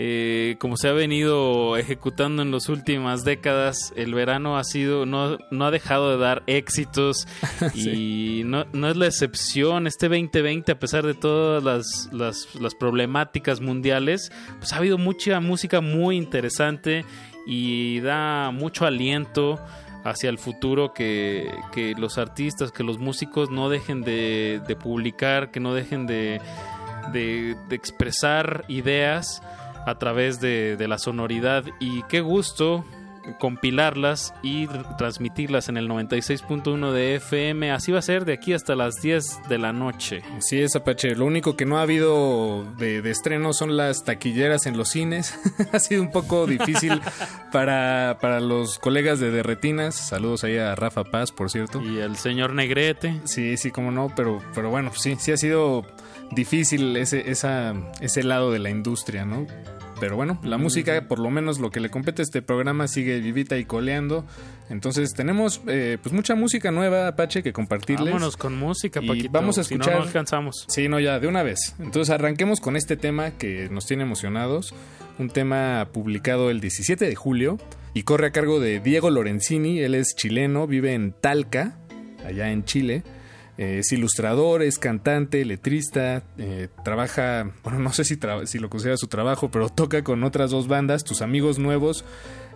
eh, como se ha venido ejecutando en las últimas décadas, el verano ha sido, no, no ha dejado de dar éxitos [laughs] y no, no, es la excepción. Este 2020, a pesar de todas las, las, las, problemáticas mundiales, pues ha habido mucha música muy interesante y da mucho aliento hacia el futuro que, que los artistas, que los músicos no dejen de, de publicar, que no dejen de, de, de expresar ideas a través de, de, la sonoridad y qué gusto compilarlas y transmitirlas en el 96.1 de FM. Así va a ser de aquí hasta las 10 de la noche. Así es, Apache. Lo único que no ha habido de, de estreno son las taquilleras en los cines. [laughs] ha sido un poco difícil [laughs] para, para los colegas de Derretinas. Saludos ahí a Rafa Paz, por cierto. Y al señor Negrete. Sí, sí, como no, pero, pero bueno, sí, sí ha sido difícil ese, esa, ese lado de la industria, ¿no? Pero bueno, la música, por lo menos lo que le compete a este programa, sigue vivita y coleando. Entonces tenemos eh, pues mucha música nueva, Apache, que compartirles. Vámonos con música, Paquito. Y vamos a escuchar. Si no nos cansamos. Sí, no, ya, de una vez. Entonces arranquemos con este tema que nos tiene emocionados. Un tema publicado el 17 de julio y corre a cargo de Diego Lorenzini. Él es chileno, vive en Talca, allá en Chile. Eh, es ilustrador, es cantante, letrista, eh, trabaja, bueno, no sé si, si lo considera su trabajo, pero toca con otras dos bandas, Tus Amigos Nuevos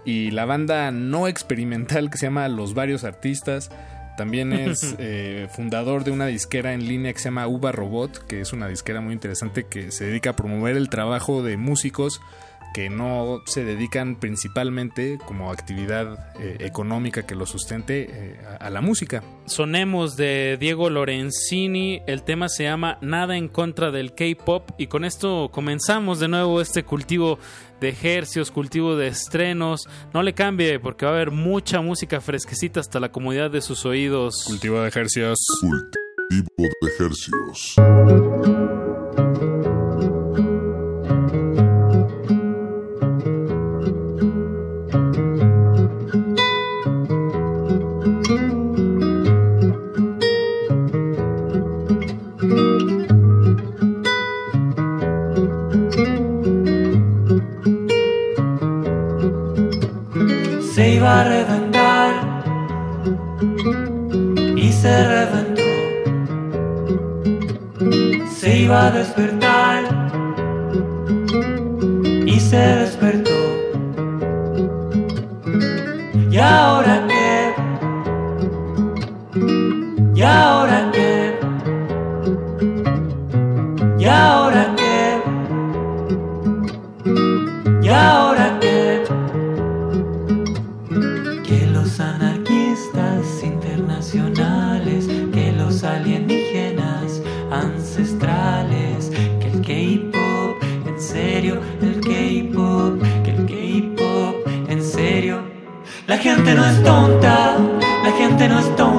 y la banda no experimental que se llama Los Varios Artistas. También es [laughs] eh, fundador de una disquera en línea que se llama Uva Robot, que es una disquera muy interesante que se dedica a promover el trabajo de músicos que no se dedican principalmente como actividad eh, económica que lo sustente eh, a, a, la música. Sonemos de Diego Lorenzini, el tema se llama Nada en contra del K-Pop y con esto comenzamos de nuevo este cultivo de ejercios, cultivo de estrenos. No le cambie porque va a haber mucha música fresquecita hasta la comodidad de sus oídos. Cultivo de ejercios. Cultivo de ejercios. Se reventó. Se iba a despertar y se despertó. ¿Y la gente no es tonta,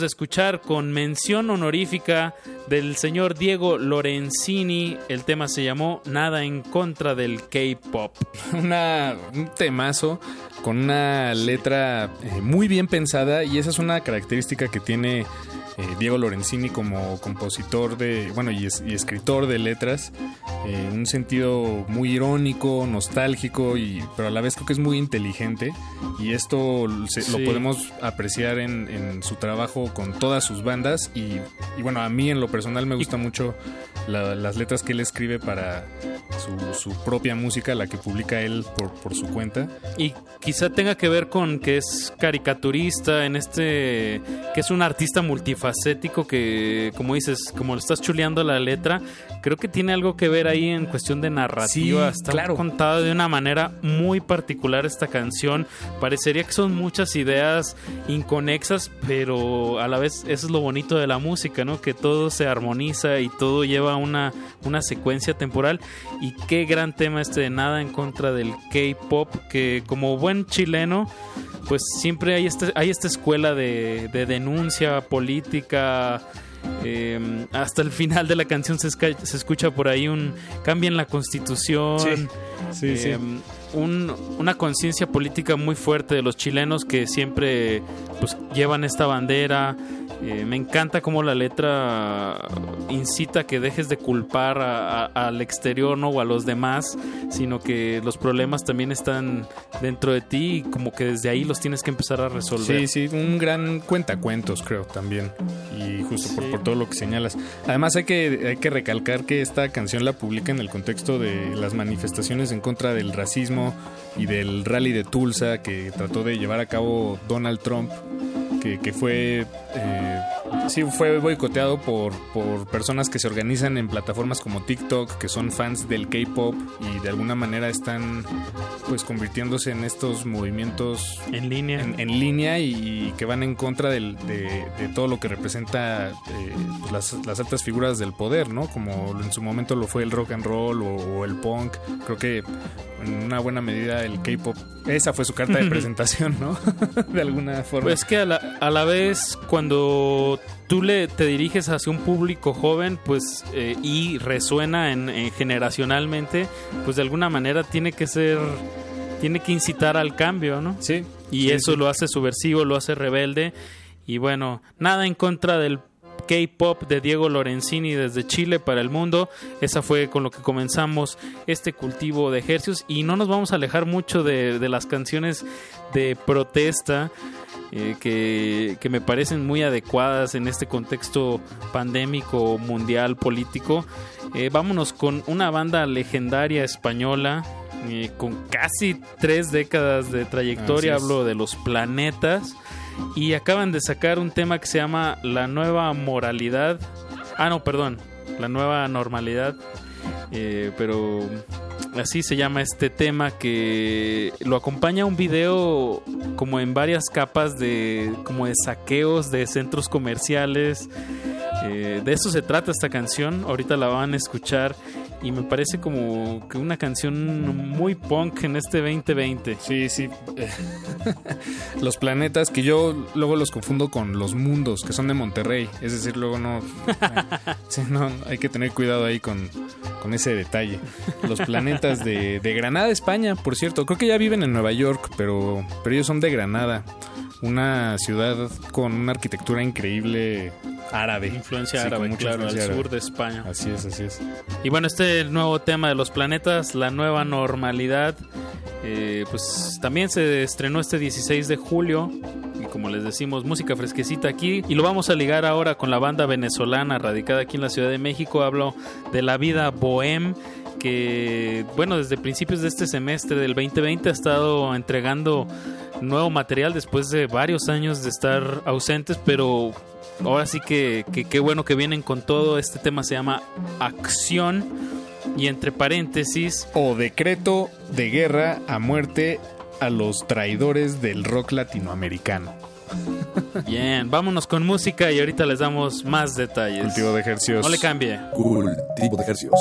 De escuchar con mención honorífica del señor Diego Lorenzini. El tema se llamó Nada en contra del K-pop. [laughs] Un temazo con una letra eh, muy bien pensada y esa es una característica que tiene eh, Diego Lorenzini como compositor de, bueno, y, es- y escritor de letras, eh, un sentido muy irónico, nostálgico, y, pero a la vez creo que es muy inteligente y esto se- Sí. lo podemos apreciar en, en su trabajo con todas sus bandas y, y bueno, a mí en lo personal me gusta mucho la- las letras que él escribe para su, su propia música, la que publica él por, por su cuenta. Y quizá tenga que ver con que es caricaturista en este, que es un artista multifacético que, como dices, como le estás chuleando la letra, creo que tiene algo que ver ahí en cuestión de narrativa. Sí, Está claro. contada de una manera muy particular esta canción. Parecería que son muchas ideas inconexas, pero a la vez eso es lo bonito de la música, ¿no? Que todo se armoniza y todo lleva una, una secuencia temporal. Y qué gran tema este de nada en contra del K-pop, que como buen chileno, pues siempre hay, este, hay esta escuela de, de denuncia política. eh, hasta el final de la canción se, escucha por ahí un cambio en la constitución. Sí, sí, sí. Eh, un- una conciencia política muy fuerte de los chilenos que siempre pues, llevan esta bandera. Eh, me encanta cómo la letra incita a que dejes de culpar a- a- al exterior ¿no? o a los demás, sino que los problemas también están dentro de ti y como que desde ahí los tienes que empezar a resolver. Sí, sí, un gran cuentacuentos, creo, también. Y justo por, por todo lo que señalas. Además, hay que, hay que recalcar que esta canción la publica en el contexto de las manifestaciones en contra del racismo y del rally de Tulsa que trató de llevar a cabo Donald Trump. Que, que fue eh, sí fue boicoteado por, por personas que se organizan en plataformas como TikTok que son fans del K-pop y de alguna manera están pues convirtiéndose en estos movimientos En línea. en, en línea y que van en contra del- de, de todo lo que representa eh, pues, las, las altas figuras del poder, ¿no? Como en su momento lo fue el rock and roll o, o el punk. Creo que en una buena medida el K-pop, esa fue su carta de [laughs] presentación, ¿no? [laughs] de alguna forma. Pues que a la, a la vez cuando tú le te diriges hacia un público joven, pues eh, y resuena en, en generacionalmente, pues de alguna manera tiene que ser, tiene que incitar al cambio, ¿no? sí. Y sí, eso sí. lo hace subversivo, lo hace rebelde. Y bueno, nada en contra del K-pop de Diego Lorenzini desde Chile para el mundo. Esa fue con lo que comenzamos este cultivo de ejercicios. Y no nos vamos a alejar mucho de, de las canciones de protesta. Eh, que, que me parecen muy adecuadas en este contexto pandémico, mundial, político. Eh, vámonos con una banda legendaria española eh, con casi tres décadas de trayectoria. Hablo de los planetas. Y acaban de sacar un tema que se llama La Nueva Moralidad. Ah, no, perdón. La Nueva Normalidad. Eh, pero así se llama este tema que lo acompaña un video como en varias capas de como de saqueos de centros comerciales. Eh, de eso se trata esta canción. Ahorita la van a escuchar y me parece como que una canción muy punk en este 2020 Sí, sí. [laughs] los planetas que yo luego los confundo con los mundos que son de Monterrey. Es decir, luego no. [laughs] sí, no hay que tener cuidado ahí con, con ese detalle. Los planetas de, de Granada, España, por cierto. Creo que ya viven en Nueva York, pero, pero ellos son de Granada. Una ciudad con una arquitectura increíble árabe. influencia Sí, árabe claro al influencia sur árabe. de España Así es, así es. Y bueno, este nuevo tema de los planetas, la nueva normalidad, eh, pues también se estrenó este 16 de julio. Y como les decimos, música fresquecita aquí. Y lo vamos a ligar ahora con la banda venezolana radicada aquí en la Ciudad de México. Hablo de la vida bohem que, bueno, desde principios de este semestre del 2020 ha estado entregando nuevo material después de varios años de estar ausentes, pero ahora sí que qué bueno que vienen con todo. Este tema se llama Acción y entre paréntesis, O decreto de guerra a muerte a los traidores del rock latinoamericano. bien, vámonos con música y ahorita les damos más detalles. Cultivo de ejercicios. No le cambie. Cultivo de ejercicios.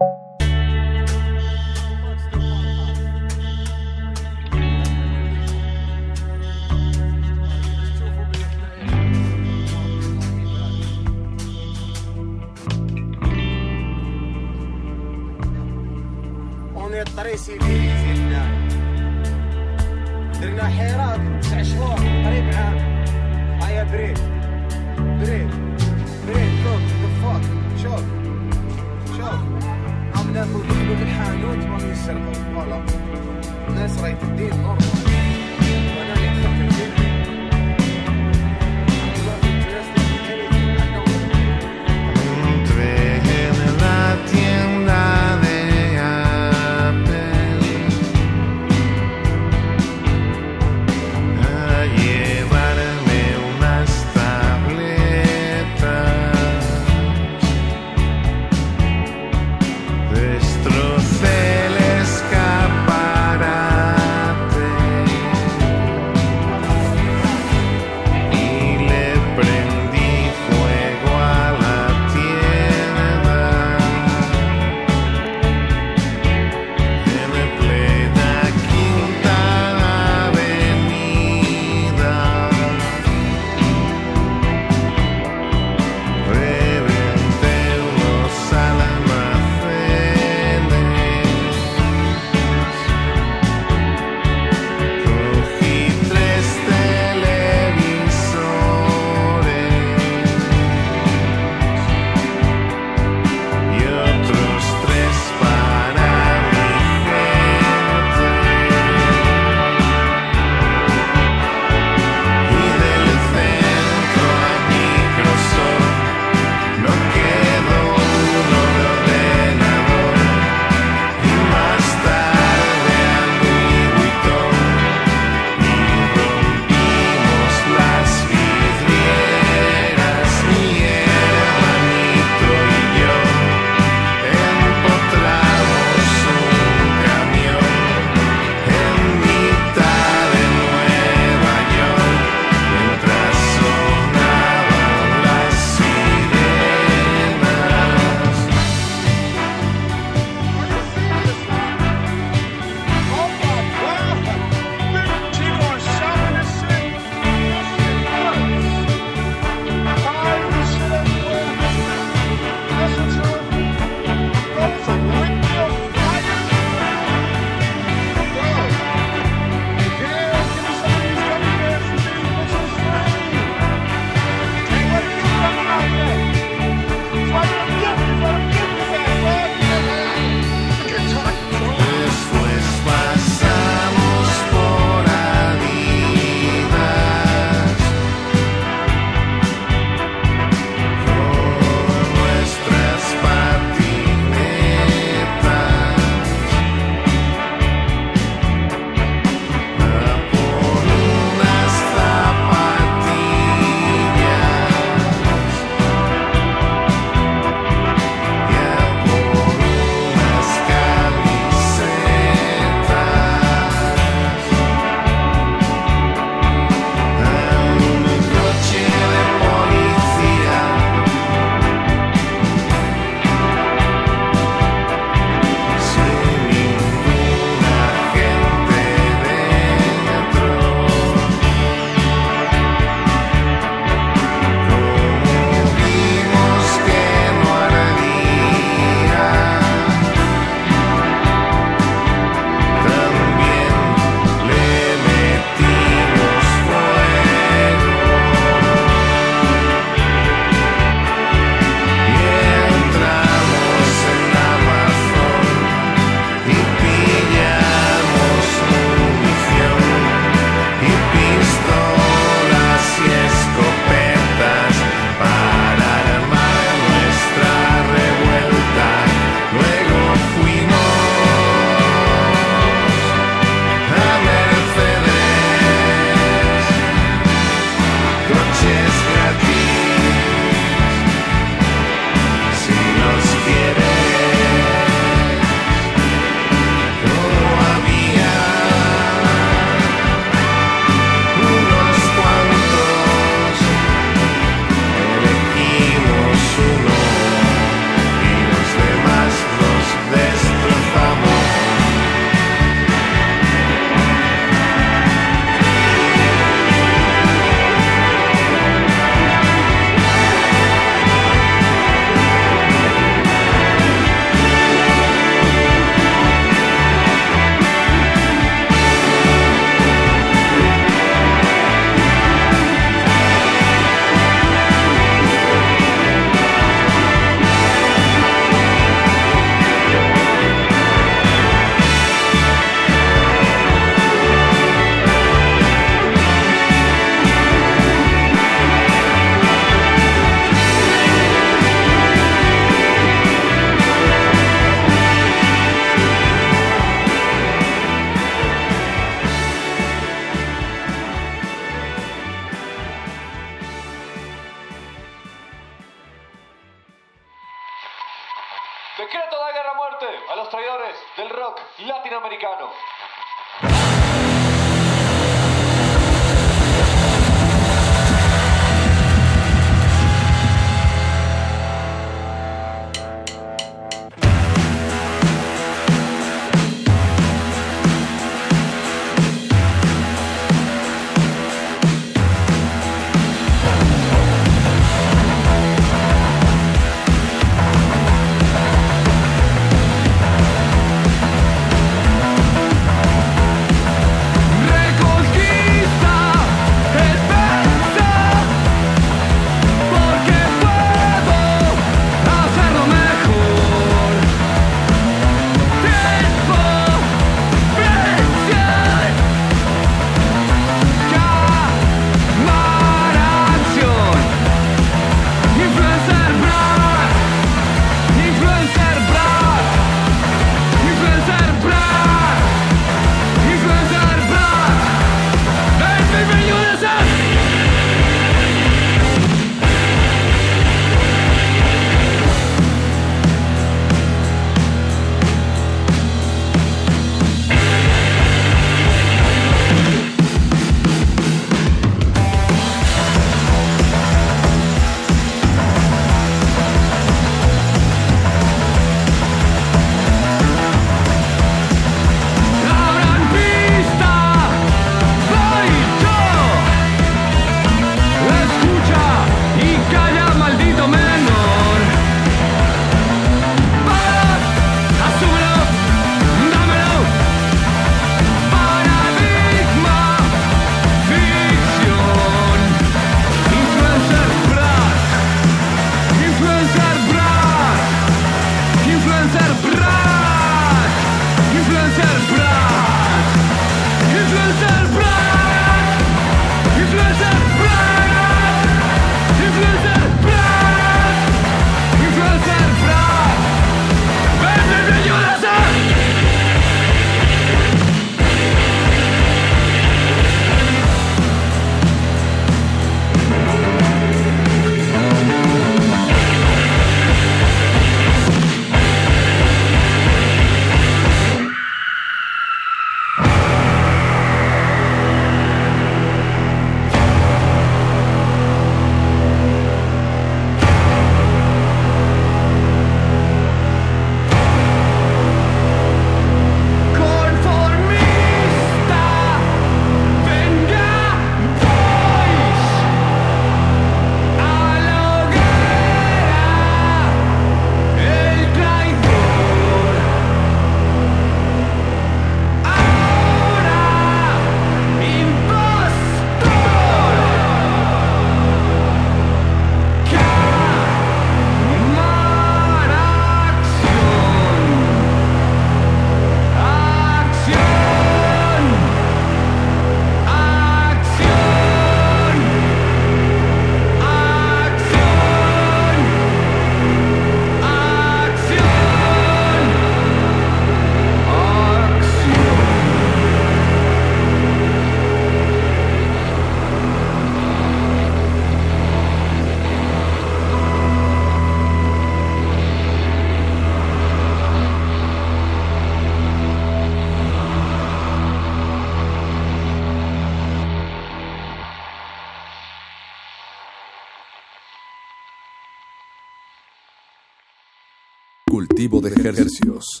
Cultivo de ejercicios.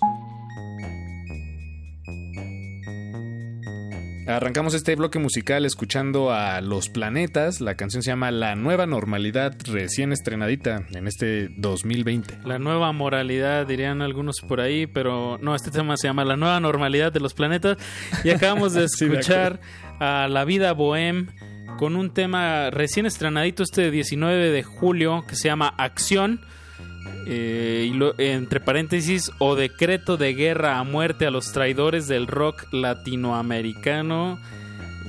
Arrancamos este bloque musical escuchando a Los Planetas. La canción se llama La Nueva Normalidad, recién estrenadita en este 2020. La nueva moralidad, dirían algunos por ahí, pero no, este tema se llama La Nueva Normalidad de los Planetas. Y acabamos de [laughs] Sí, de escuchar a La Vida Bohem con un tema recién estrenadito este 19 de julio que se llama Acción. Eh, entre paréntesis, o decreto de guerra a muerte a los traidores del rock latinoamericano.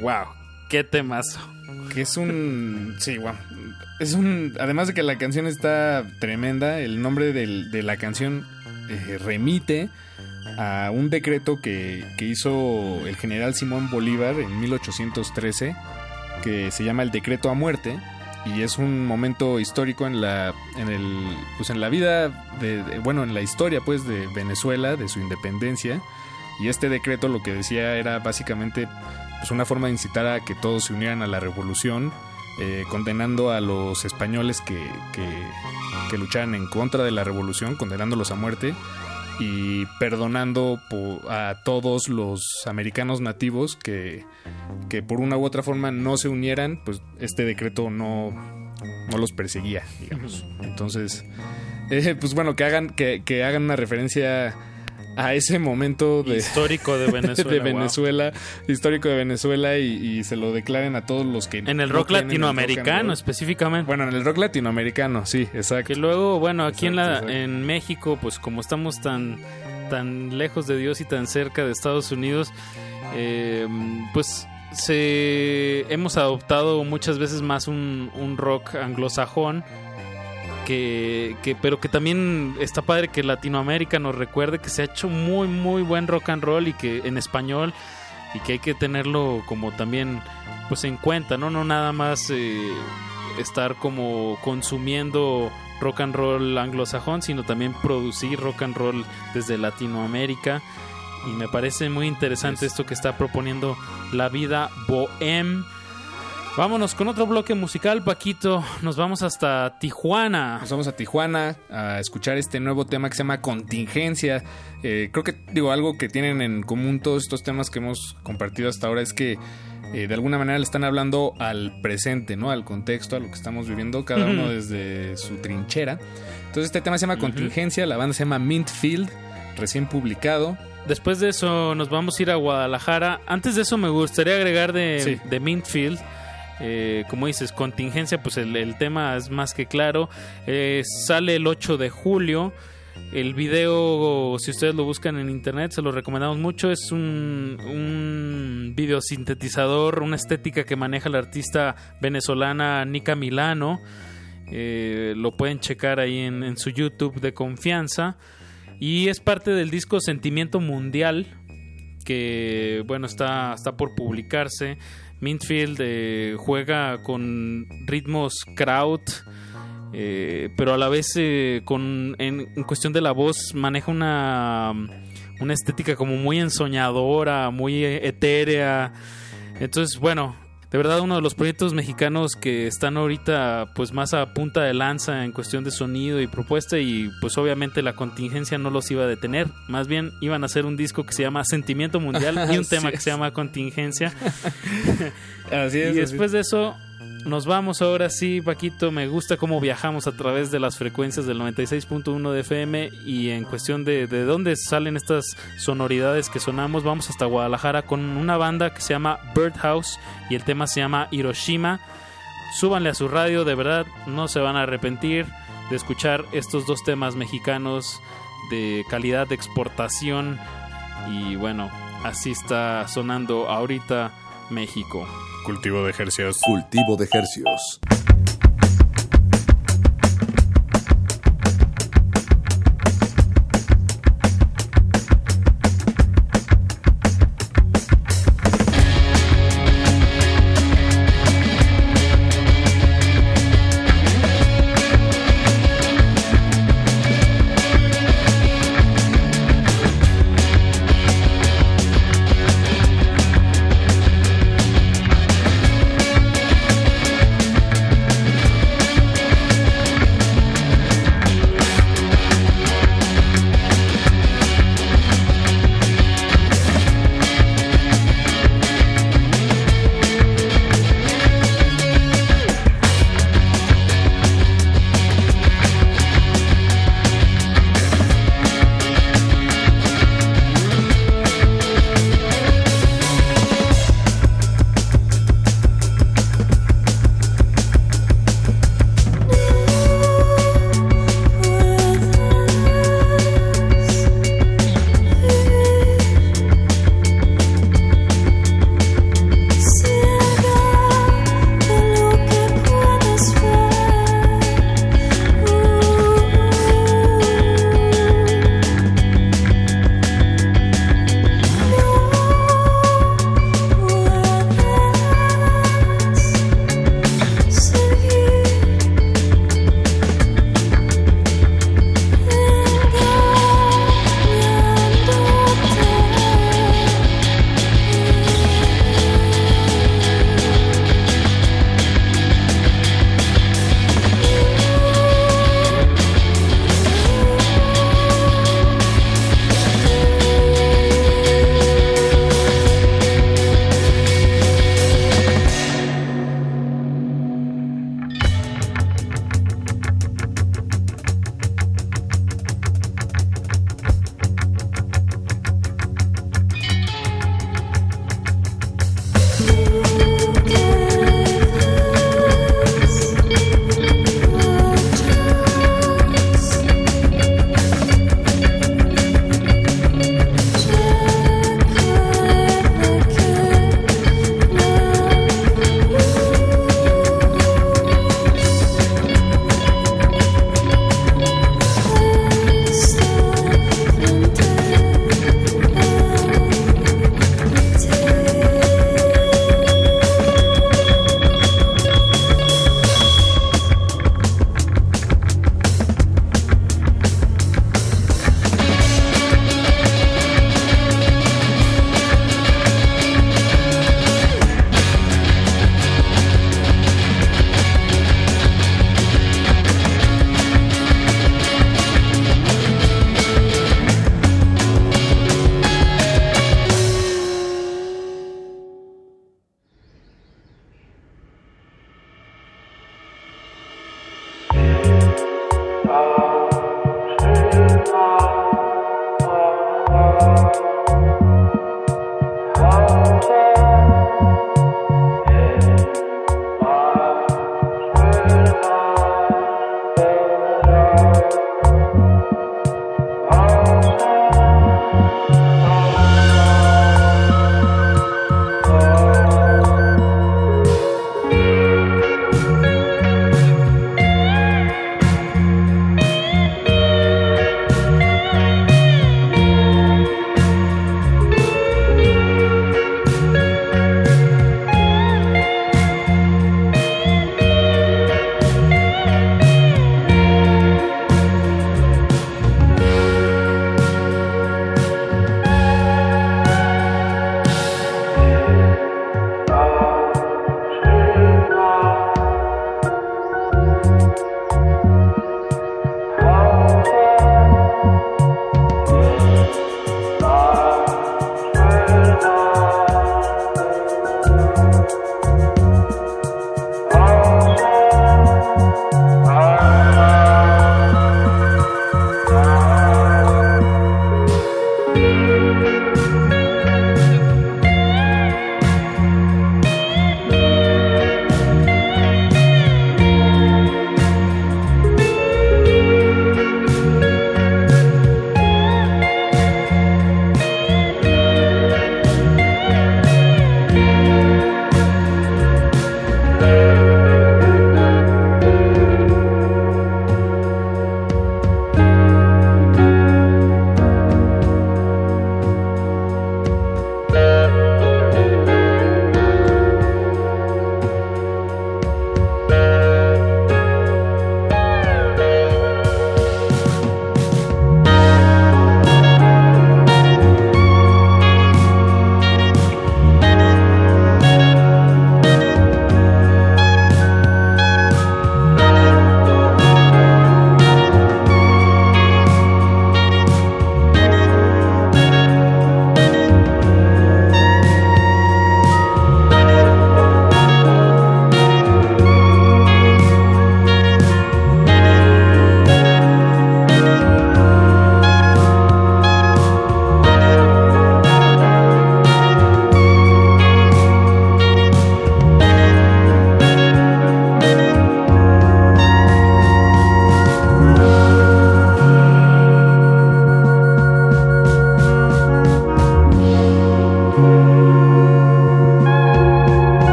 ¡Wow! ¡Qué temazo! Que es un. Sí. Es un. Además de que la canción está tremenda, el nombre de la canción eh, remite a un decreto que, que hizo el general Simón Bolívar en 1813, que se llama el decreto a muerte. Y es un momento histórico en la, en el, pues en la vida, de, bueno, en la historia pues de Venezuela, de su independencia, Y este decreto lo que decía era básicamente pues, una forma de incitar a que todos se unieran a la revolución, eh, condenando a los españoles que, que, que en contra de la revolución, condenándolos a muerte y perdonando a todos los americanos nativos que, que por una u otra forma no se unieran, pues este decreto no, no los perseguía, digamos. Entonces, [laughs] eh, pues bueno, que hagan, que, que hagan una referencia a ese momento de, Histórico de [laughs] Venezuela, de wow. Venezuela, histórico de Venezuela y, y se lo declaren a todos los que En el no rock el rock and latinoamericano roll. específicamente. Bueno, en el rock latinoamericano, sí, exacto. Que luego, bueno, aquí en, la, Exacto, exacto. en México, pues como estamos tan, tan lejos de Dios y tan cerca de Estados Unidos, eh, pues se hemos adoptado muchas veces más un, un rock anglosajón. Que, que, pero que también está padre que Latinoamérica nos recuerde que se ha hecho muy muy buen rock and roll y que en español y que hay que tenerlo como también pues en cuenta no no nada más eh, estar como consumiendo rock and roll anglosajón sino también producir rock and roll desde Latinoamérica. Y me parece muy interesante esto que está proponiendo la vida bohem vámonos con otro bloque musical Paquito nos vamos hasta Tijuana Nos vamos a Tijuana a escuchar este nuevo tema que se llama Contingencia. Eh, creo que, digo, algo que tienen en común todos estos temas que hemos compartido hasta ahora es que eh, de alguna manera le están hablando al presente, ¿no? Al contexto, a lo que estamos viviendo, cada uno desde su trinchera. Entonces este tema se llama. Contingencia, la banda se llama Mintfield, recién publicado. Después de eso nos vamos a ir a Guadalajara. Antes de eso me gustaría agregar de, Sí. de Mintfield. Eh, como dices, contingencia, pues el, tema es más que claro. Eh, sale el 8 de julio. El video, si ustedes lo buscan en internet, se lo recomendamos mucho. Es un, un videosintetizador, una estética que maneja la artista venezolana Nika Milano. Eh, lo pueden checar ahí en, en su YouTube de confianza. Y es parte del disco Sentimiento Mundial, que bueno, está, está por publicarse. Mintfield eh, juega con ritmos kraut, eh, pero a la vez eh, con, en, cuestión de la voz maneja una, una estética como muy ensoñadora, muy etérea. Entonces, bueno, de verdad uno de los proyectos mexicanos que están ahorita pues más a punta de lanza en cuestión de sonido y propuesta y pues obviamente la contingencia no los iba a detener, más bien iban a hacer un disco que se llama Sentimiento Mundial [laughs] y un tema que es. se llama Contingencia. [laughs] Así y después de eso nos vamos ahora sí, Paquito, me gusta cómo viajamos a través de las frecuencias del 96.1 de FM y en cuestión de, de dónde salen estas sonoridades que sonamos, vamos hasta Guadalajara con una banda que se llama Birdhouse y el tema se llama Hiroshima. Súbanle a su radio, de verdad, no se van a arrepentir de escuchar estos dos temas mexicanos de calidad de exportación y bueno, así está sonando ahorita México. Cultivo de ejercicios. Cultivo de hercios.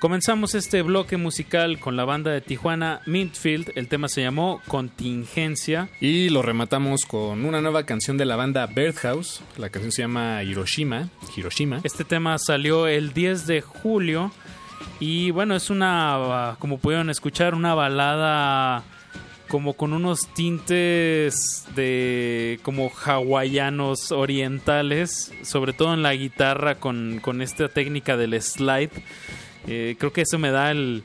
Comenzamos este bloque musical con la banda de Tijuana Mintfield. El tema se llamó Contingencia. Y lo rematamos con una nueva canción de la banda Birdhouse. La canción se llama Hiroshima. Hiroshima. Este tema salió el 10 de julio. Y bueno, es una, como pudieron escuchar, una balada como con unos tintes de como hawaianos orientales, sobre todo en la guitarra con, con esta técnica del slide. Eh, creo que eso me da el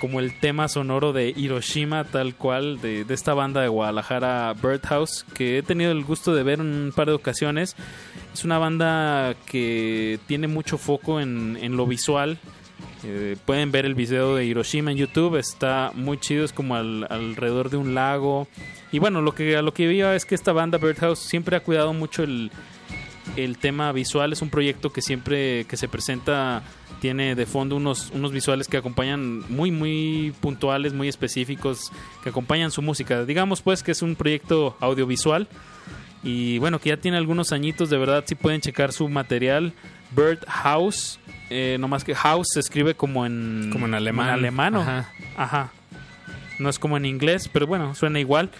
como el tema sonoro de Hiroshima tal cual de, de, esta banda de Guadalajara Birdhouse que he tenido el gusto de ver un par de ocasiones es una banda que tiene mucho foco en, en lo visual eh, pueden ver el video de Hiroshima en YouTube está muy chido es como al, alrededor de un lago y bueno lo que a lo que veo es que esta banda Birdhouse siempre ha cuidado mucho el, el tema visual es un proyecto que siempre que se presenta tiene de fondo unos, unos visuales que acompañan muy muy puntuales, muy específicos, que acompañan su música. Digamos pues que es un proyecto audiovisual y bueno, que ya tiene algunos añitos, de verdad si pueden checar su material. Bird House, eh, no más que House se escribe como en, como en alemán. En alemán Ajá. Ajá. No es como en inglés, pero bueno, suena igual.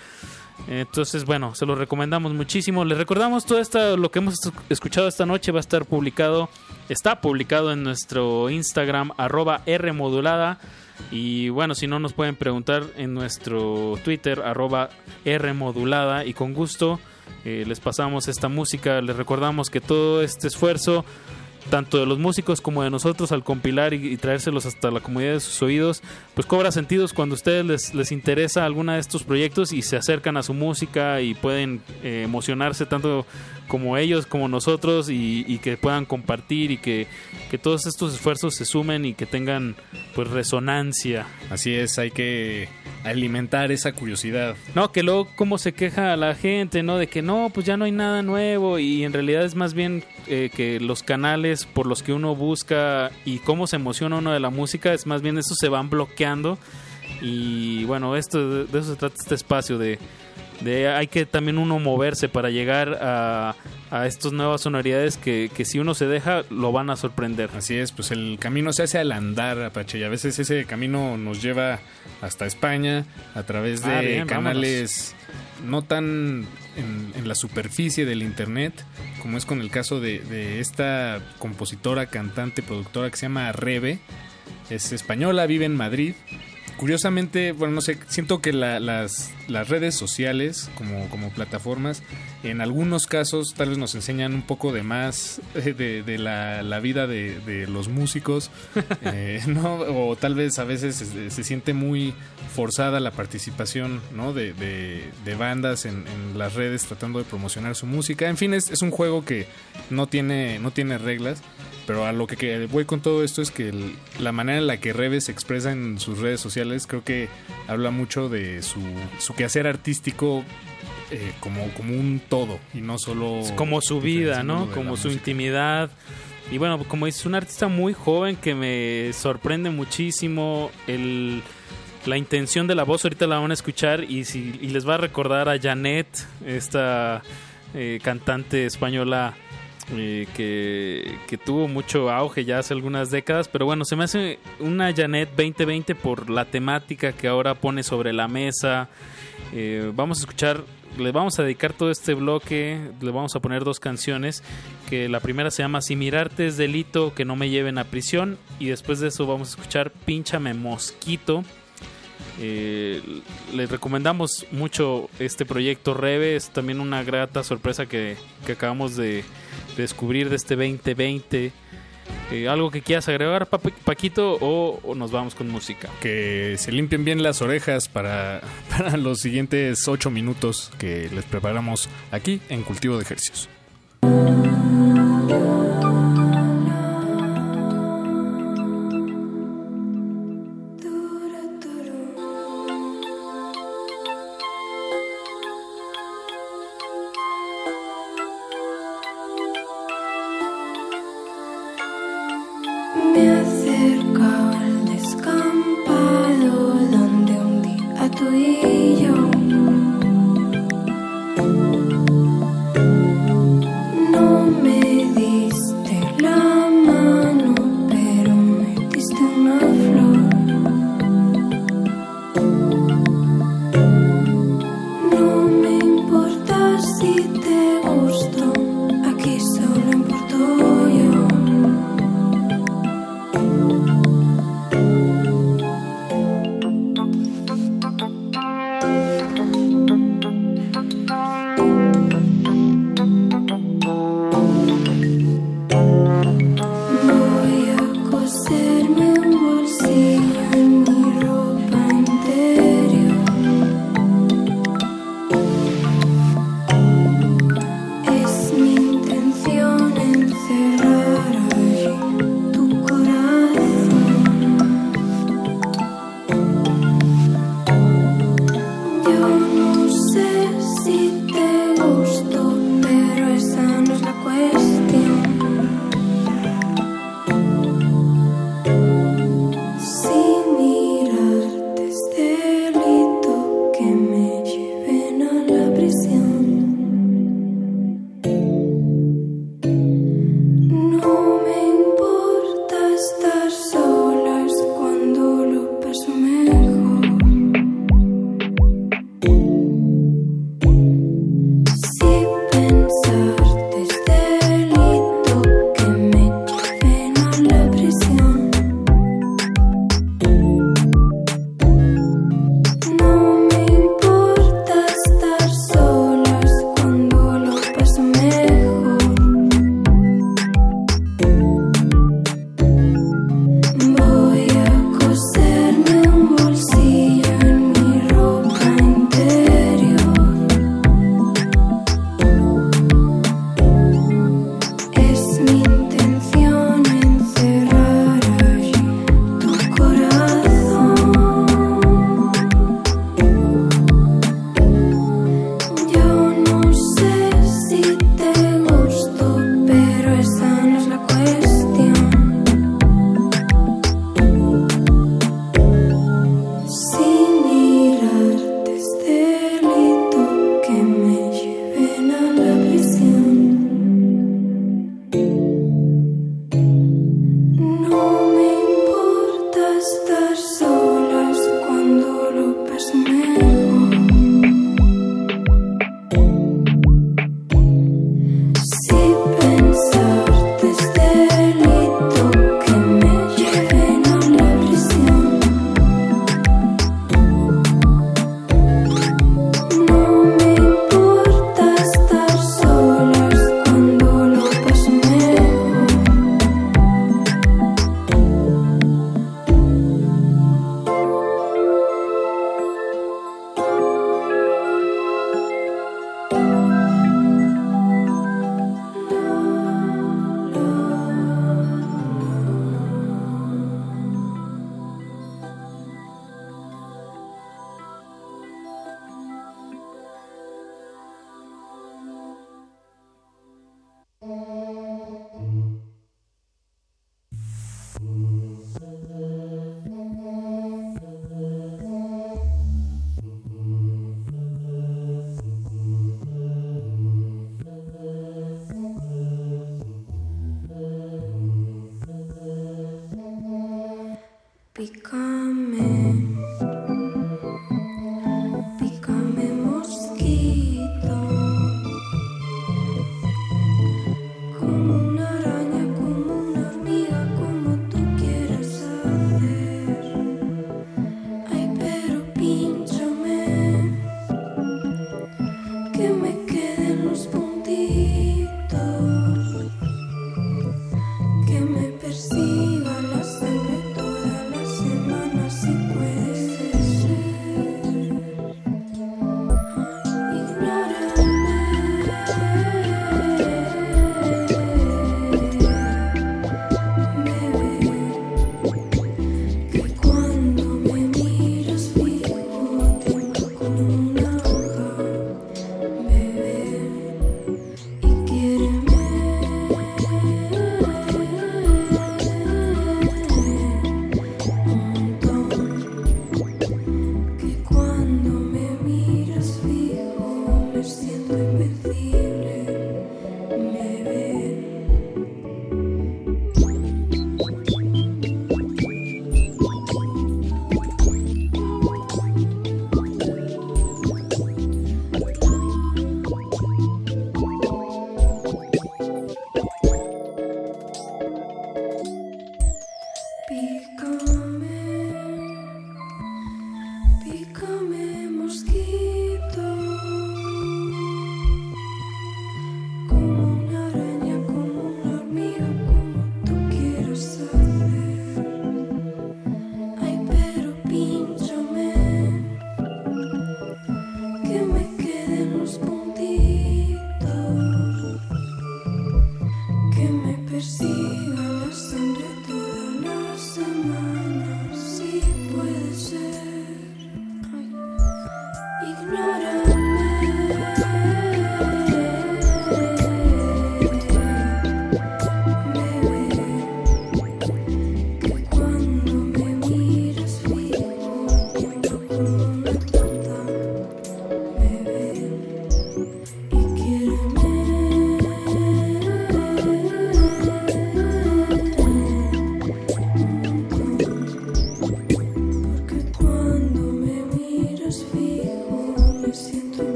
Entonces, bueno, se lo recomendamos muchísimo. Les recordamos todo esto, lo que hemos escuchado esta noche va a estar publicado, está publicado en nuestro Instagram, arroba Rmodulada. Y bueno, si no nos pueden preguntar en nuestro Twitter, arroba Rmodulada. Y con gusto eh, les pasamos esta música. Les recordamos que todo este esfuerzo tanto de los músicos como de nosotros al compilar y, y, traérselos hasta la comunidad de sus oídos, pues cobra sentidos cuando a ustedes les, les interesa alguna de estos proyectos y se acercan a su música y pueden eh, emocionarse tanto como ellos como nosotros y, y que puedan compartir y que, que, todos estos esfuerzos se sumen y que tengan pues resonancia. Así es, hay que alimentar esa curiosidad. No, que luego cómo se queja la gente, ¿no? De que no, pues ya no hay nada nuevo y en realidad es más bien eh, que los canales por los que uno busca y cómo se emociona uno de la música, es más bien eso se van bloqueando y bueno, esto de eso se trata este espacio de, de hay que también uno moverse para llegar a, a estas nuevas sonoridades que, que, si uno se deja lo van a sorprender. Así es, pues el camino se hace al andar, Apache, y a veces ese camino nos lleva hasta España a través de ah, bien, canales vámonos. no tan en, en, la superficie del internet, como es con el caso de, de esta compositora, cantante, productora que se llama Rebe. Es española, vive en Madrid curiosamente, bueno, no sé, siento que la, las, las, redes sociales como, como, plataformas, en algunos casos tal vez nos enseñan un poco de más [laughs] de, de la, la, vida de, de los músicos, [laughs] eh, ¿no? O tal vez a veces se, se, siente muy forzada la participación, ¿no? De, de bandas en, en, las redes tratando de promocionar su música. En fin, es, es un juego que no tiene, no tiene reglas. Pero a lo que, que, voy con todo esto es que el, la manera en la que Rebe se expresa en sus redes sociales creo que habla mucho de su, su quehacer artístico eh, como, como un todo y no solo... Como su vida, ¿no? Como su música. intimidad. Y bueno, como es un artista muy joven que me sorprende muchísimo el la intención de la voz ahorita la van a escuchar y, si, y les va a recordar a Janet, esta eh, cantante española eh, que, que, tuvo mucho auge ya hace algunas décadas, pero bueno, se me hace una Janet 2020 por la temática que ahora pone sobre la mesa. Eh, vamos a escuchar, le vamos a dedicar todo este bloque, le vamos a poner dos canciones, que la primera se llama Si mirarte es delito, que no me lleven a prisión, y después de eso vamos a escuchar Pínchame Mosquito. Eh, les recomendamos mucho este proyecto Reve, es también una grata sorpresa que, que acabamos de descubrir de este 2020. Eh, ¿Algo que quieras agregar, pa Paquito, o, o, nos vamos con música? Que se limpien bien las orejas para, [laughs] para los siguientes 8 minutos que les preparamos aquí en Cultivo de Ejercicios.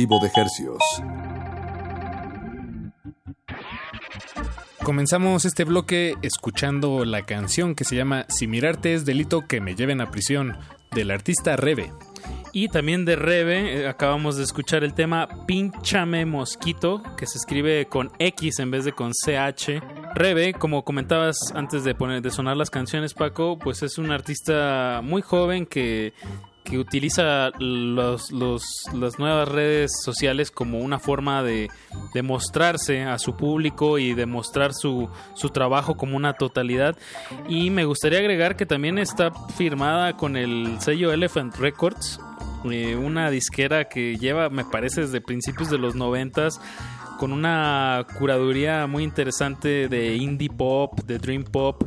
Cultivo de hercios. Comenzamos este bloque escuchando la canción que se llama Si mirarte es delito que me lleven a prisión, del artista Rebe. Y también de Rebe, eh, acabamos de escuchar el tema Pinchame Mosquito, que se escribe con X en vez de con CH. Rebe, como comentabas antes de, poner, de sonar las canciones, Paco, pues es un artista muy joven que, que utiliza los, los- las nuevas redes sociales como una forma de, de mostrarse a su público y de mostrar su, su trabajo como una totalidad. Y me gustaría agregar que también está firmada con el sello Elephant Records, eh, una disquera que lleva, me parece, desde principios de los noventas con una curaduría muy interesante de indie pop, de dream pop,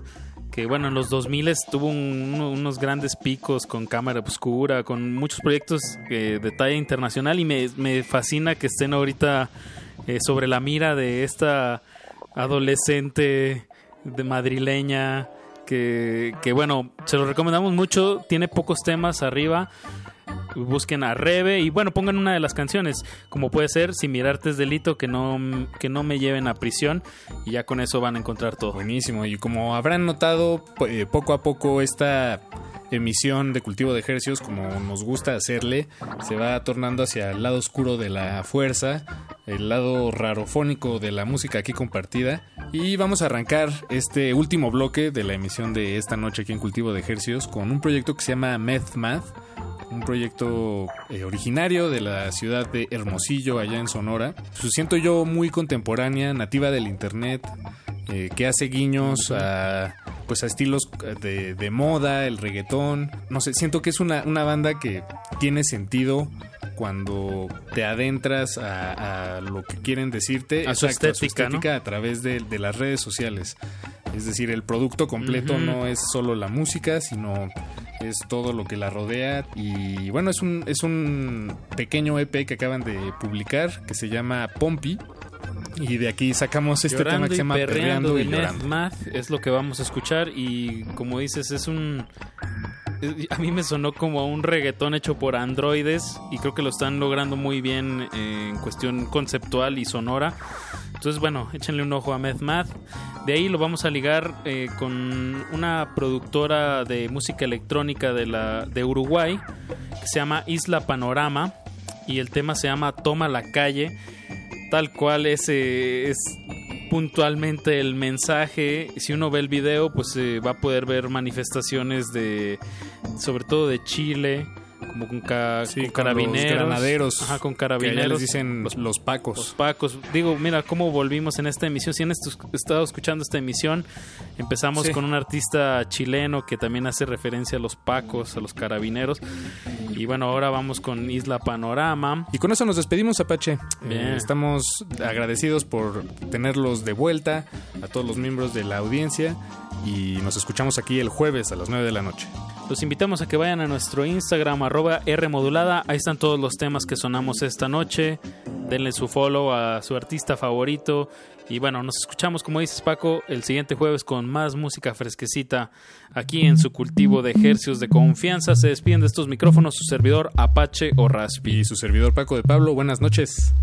que bueno, en los 2000 tuvo un- uno- unos grandes picos con cámara obscura, con muchos proyectos eh, de talla internacional y me, me fascina que estén ahorita eh, sobre la mira de esta adolescente de madrileña que, que bueno, se lo recomendamos mucho, tiene pocos temas arriba. Busquen a Rebe y bueno, pongan una de las canciones, como puede ser Si mirarte es delito, que no, que no me lleven a prisión y ya con eso van a encontrar todo. Buenísimo. Y como habrán notado, eh, poco a poco esta emisión de cultivo de ejercicios, como nos gusta hacerle, se va tornando hacia el lado oscuro de la fuerza, el lado rarofónico de la música aquí compartida. Y vamos a arrancar este último bloque de la emisión de esta noche aquí en Cultivo de Ejercios con un proyecto que se llama Meth Math un proyecto eh, originario de la ciudad de Hermosillo, allá en Sonora. Pues siento yo muy contemporánea, nativa del internet, eh, que hace guiños a pues a estilos de, de moda, el reggaetón. No sé, siento que es una, una banda que tiene sentido cuando te adentras a, a lo que quieren decirte. A su Exacto, estética, ¿no? a través de, de las redes sociales. Es decir, el producto completo no es solo la música, sino es todo lo que la rodea. Y bueno, es un, es un pequeño EP que acaban de publicar que se llama Pompi. Y de aquí sacamos este tema que se llama Perreando y Llorando. Math es lo que vamos a escuchar y como dices es un a mí me sonó como a un reggaetón hecho por androides y creo que lo están logrando muy bien eh, en cuestión conceptual y sonora. Entonces, bueno, échenle un ojo a Meth Math. De ahí lo vamos a ligar eh, con una productora de música electrónica de, la, de Uruguay que se llama Isla Panorama y el tema se llama Toma la calle. Tal cual es, eh, es puntualmente el mensaje. Si uno ve el video, pues eh, va a poder ver manifestaciones de, sobre todo de Chile, como con, ca- Sí, con carabineros. granaderos, Ajá, con Que carabineros. les dicen los, pacos. Los pacos. Digo, mira cómo volvimos en esta emisión. Si han estado escuchando esta emisión, empezamos Sí. con un artista chileno que también hace referencia a los pacos, a los carabineros. Y bueno, ahora vamos con Isla Panorama. Y con eso nos despedimos, Apache. Bien. Eh, estamos agradecidos por tenerlos de vuelta, a todos los miembros de la audiencia. Y nos escuchamos aquí el jueves a las 9 de la noche. Los invitamos a que vayan a nuestro Instagram, arroba Rmodulada. Ahí están todos los temas que sonamos esta noche. Denle su follow a su artista favorito. Y bueno, nos escuchamos, como dices Paco, el siguiente jueves con más música fresquecita aquí en su cultivo de ejercicios de confianza. Se despiden de estos micrófonos su servidor Apache o Raspi. Y su servidor Paco de Pablo, buenas noches.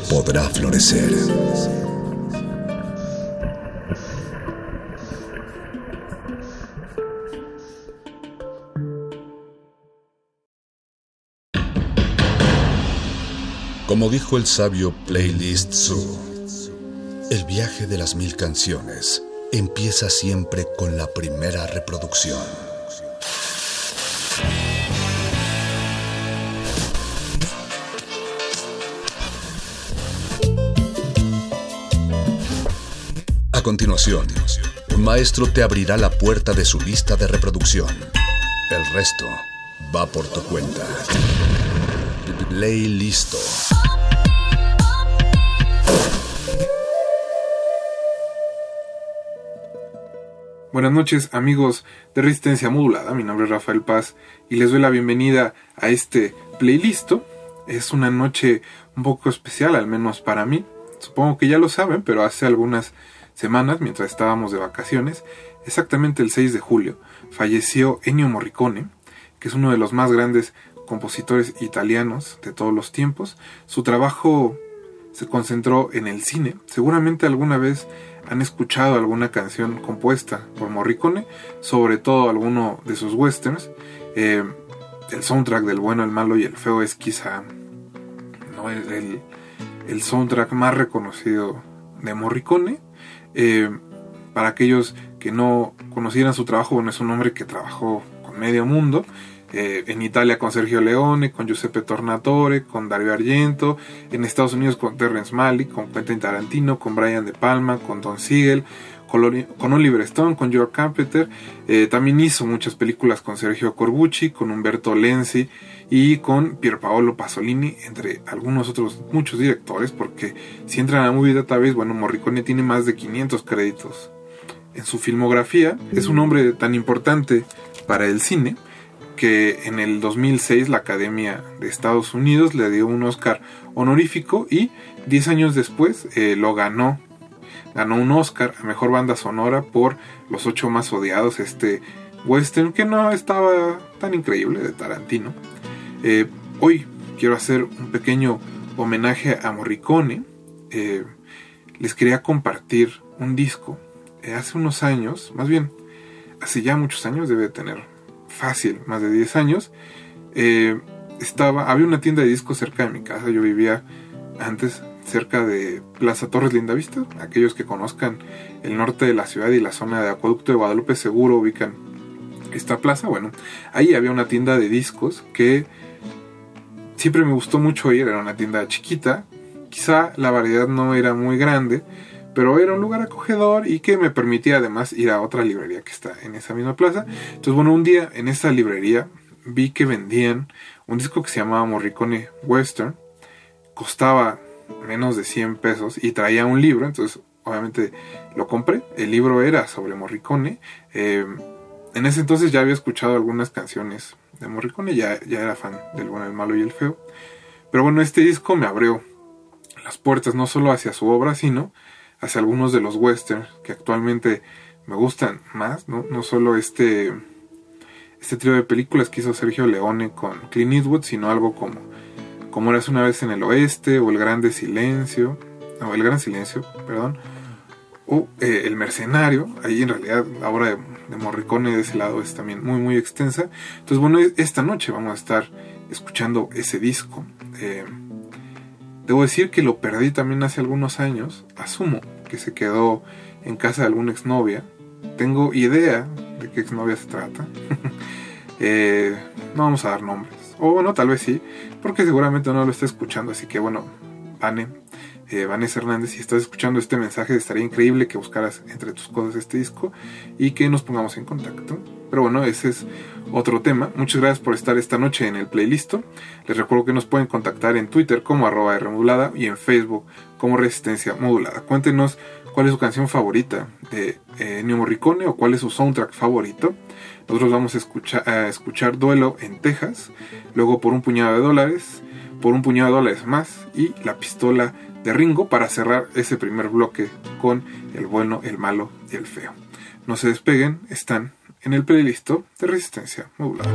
podrá florecer. Como dijo el sabio Playlist Zoo, el viaje de las mil canciones empieza siempre con la primera reproducción. Continuación, un maestro te abrirá la puerta de su lista de reproducción. El resto va por tu cuenta. playlisto. Buenas noches amigos de Resistencia Modulada, mi nombre es Rafael Paz y les doy la bienvenida a este playlist. Es una noche un poco especial, al menos para mí. Supongo que ya lo saben, pero hace algunas semanas, mientras estábamos de vacaciones, exactamente el 6 de julio, falleció Ennio Morricone, que es uno de los más grandes compositores italianos de todos los tiempos. Su trabajo se concentró en el cine. Seguramente alguna vez han escuchado alguna canción compuesta por Morricone, sobre todo alguno de sus westerns. Eh, el soundtrack del bueno, el malo y el feo es quizá ¿no? el, el, soundtrack más reconocido de Morricone. Eh, para aquellos que no conocieran su trabajo, bueno, es un hombre que trabajó con medio mundo. Eh, en Italia con Sergio Leone, con Giuseppe Tornatore, con Dario Argento, en Estados Unidos con Terrence Malick, con Quentin Tarantino, con Brian De Palma, con Don Siegel, con, Oliver Stone, con George Carpenter. Eh, también hizo muchas películas con Sergio Corbucci, con Umberto Lenzi y con Pierpaolo Pasolini, entre algunos otros muchos directores, porque si entran a Movie Database, bueno, Morricone tiene más de 500 créditos en su filmografía. Es un hombre tan importante para el cine que en el 2006 la Academia de Estados Unidos le dio un Oscar honorífico y 10 años después eh, lo ganó. Ganó un Oscar a Mejor Banda Sonora por Los Ocho Más Odiados, este western que no estaba tan increíble de Tarantino. Eh, hoy quiero hacer un pequeño homenaje a Morricone. Eh, les quería compartir un disco. hace unos años, más bien, hace ya muchos años, debe tener fácil, más de 10 años, eh, estaba, había una tienda de discos cerca de mi casa, yo vivía antes cerca de Plaza Torres Lindavista, aquellos que conozcan el norte de la ciudad y la zona de Acueducto de Guadalupe seguro ubican esta plaza, bueno, ahí había una tienda de discos que siempre me gustó mucho ir, era una tienda chiquita, quizá la variedad no era muy grande, pero era un lugar acogedor y que me permitía además ir a otra librería que está en esa misma plaza. Entonces, bueno, un día en esa librería vi que vendían un disco que se llamaba Morricone Western, costaba menos de 100 pesos y traía un libro, entonces obviamente lo compré. El libro era sobre Morricone. Eh, en ese entonces ya había escuchado algunas canciones de Morricone, ya, ya era fan del bueno, el malo y el feo. Pero bueno, este disco me abrió las puertas no solo hacia su obra, sino hacia algunos de los westerns que actualmente me gustan más, ¿no? No solo este, este trío de películas que hizo Sergio Leone con Clint Eastwood, sino algo como Como eras una vez en el oeste, o El Grande Silencio, o El Gran Silencio, perdón, o eh, El Mercenario, ahí en realidad la obra de, Morricone de ese lado es también muy muy extensa. Entonces bueno, esta noche vamos a estar escuchando ese disco. Eh, Debo decir que lo perdí también hace algunos años. Asumo que se quedó en casa de alguna exnovia. Tengo idea de qué exnovia se trata. [laughs] Eh, no vamos a dar nombres. O bueno, tal vez sí, porque seguramente no lo está escuchando. Así que bueno, Vane, eh, Vanessa Hernández, si estás escuchando este mensaje, estaría increíble que buscaras entre tus cosas este disco y que nos pongamos en contacto. Pero bueno, ese es otro tema. Muchas gracias por estar esta noche en el playlist. Les recuerdo que nos pueden contactar en Twitter como arroba Rmodulada y en Facebook como Resistencia Modulada. Cuéntenos cuál es su canción favorita de eh, Morricone o cuál es su soundtrack favorito. Nosotros vamos a escuchar, a escuchar Duelo en Texas, luego por un puñado de dólares, por un puñado de dólares más y la pistola de Ringo para cerrar ese primer bloque con el bueno, el malo y el feo. No se despeguen, están en el playlist de Resistencia Modulada.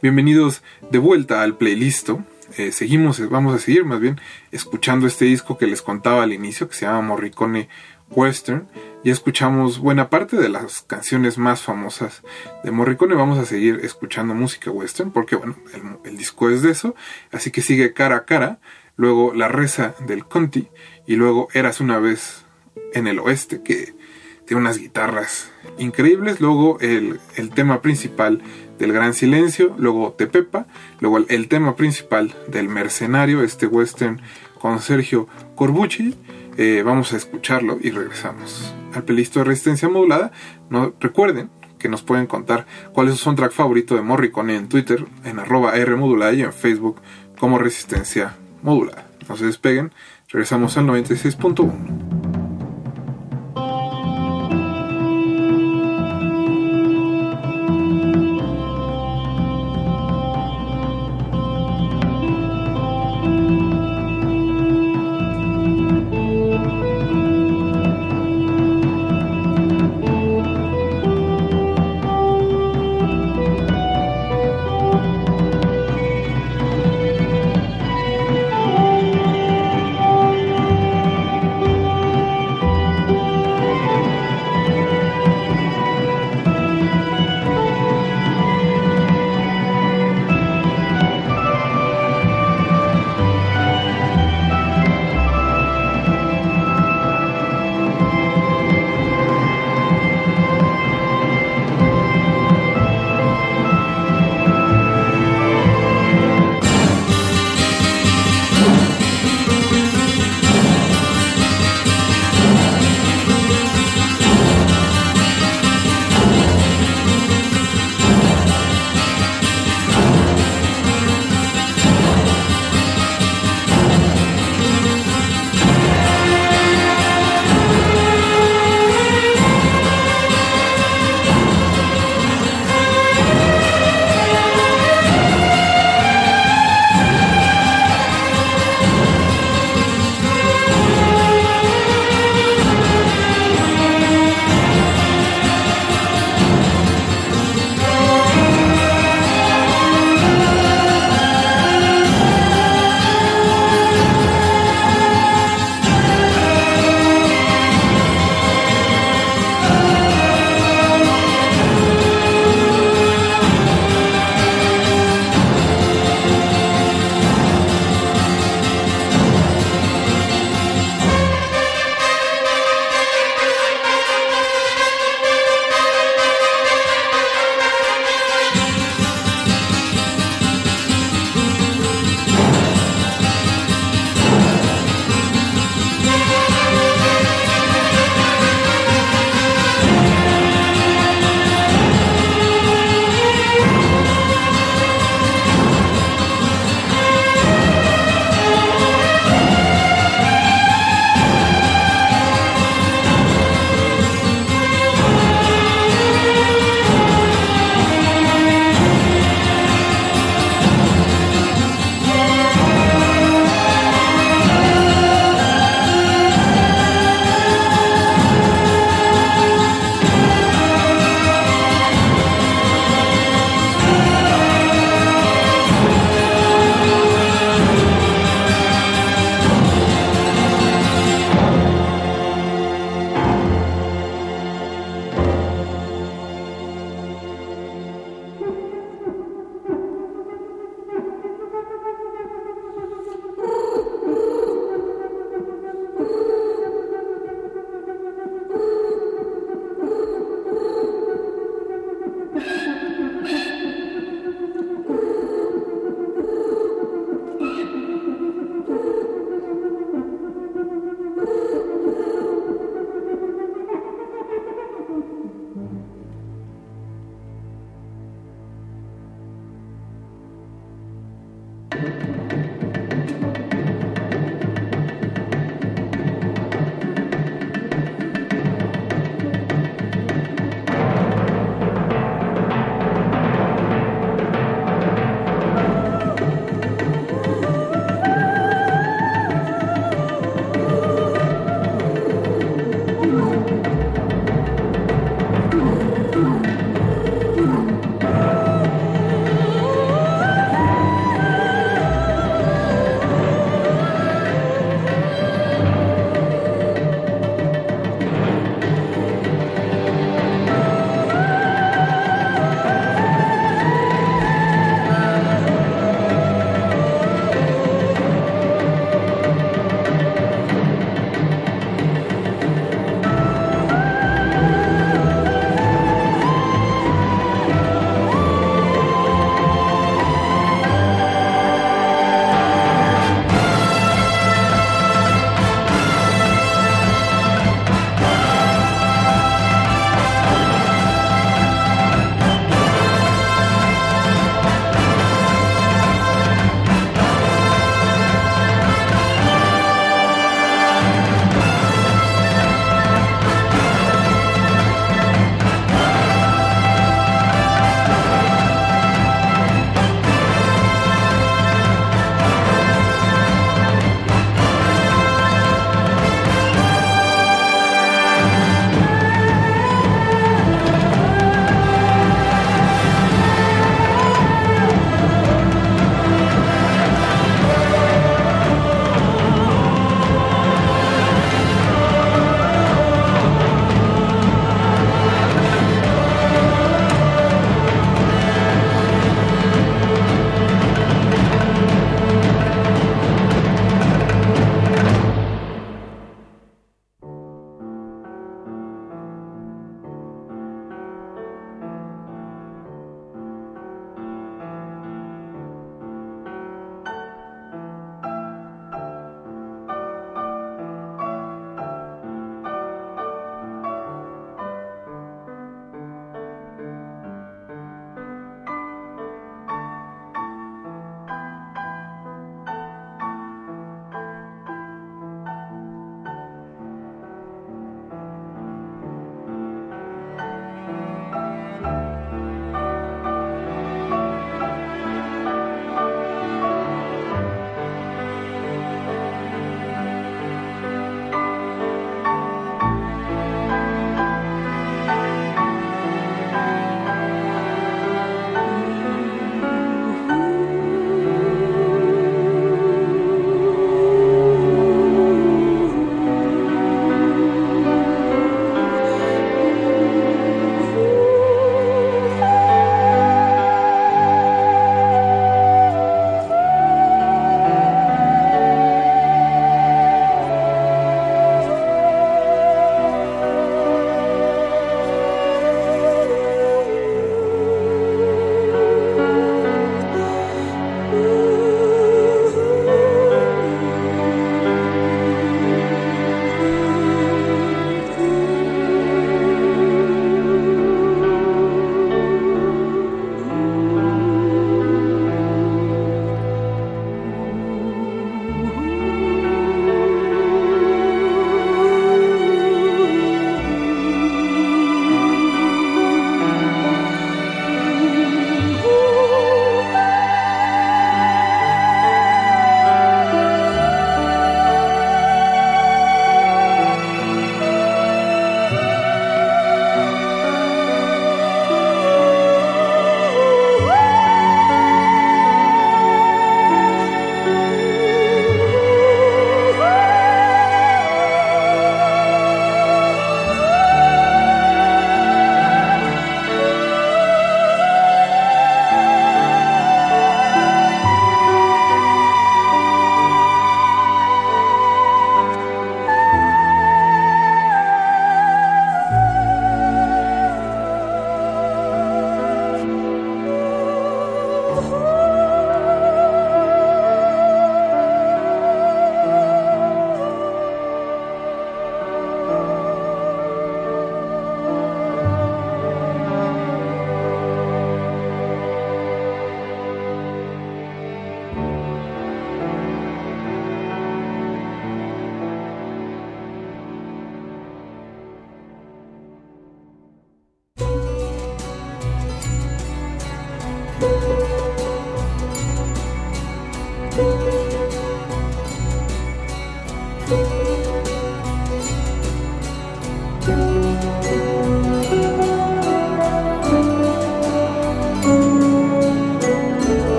Bienvenidos de vuelta al playlist. Eh, seguimos, vamos a seguir más bien escuchando este disco que les contaba al inicio, que se llama Morricone Western. Ya escuchamos buena parte de las canciones más famosas de Morricone. Vamos a seguir escuchando música western porque, bueno, el, el disco es de eso. Así que sigue cara a cara. Luego La Reza del Conti. Y luego Eras una vez en el oeste, que tiene unas guitarras increíbles. Luego el, el tema principal del Gran Silencio. Luego Tepepa. Luego el, tema principal del Mercenario, este western con Sergio Corbucci. Eh, vamos a escucharlo y regresamos al playlist de Resistencia Modulada. No, recuerden que nos pueden contar cuál es su soundtrack favorito de Morricone en Twitter, en arroba Rmodulada y en Facebook como Resistencia Modulada. No se despeguen, regresamos al 96.1.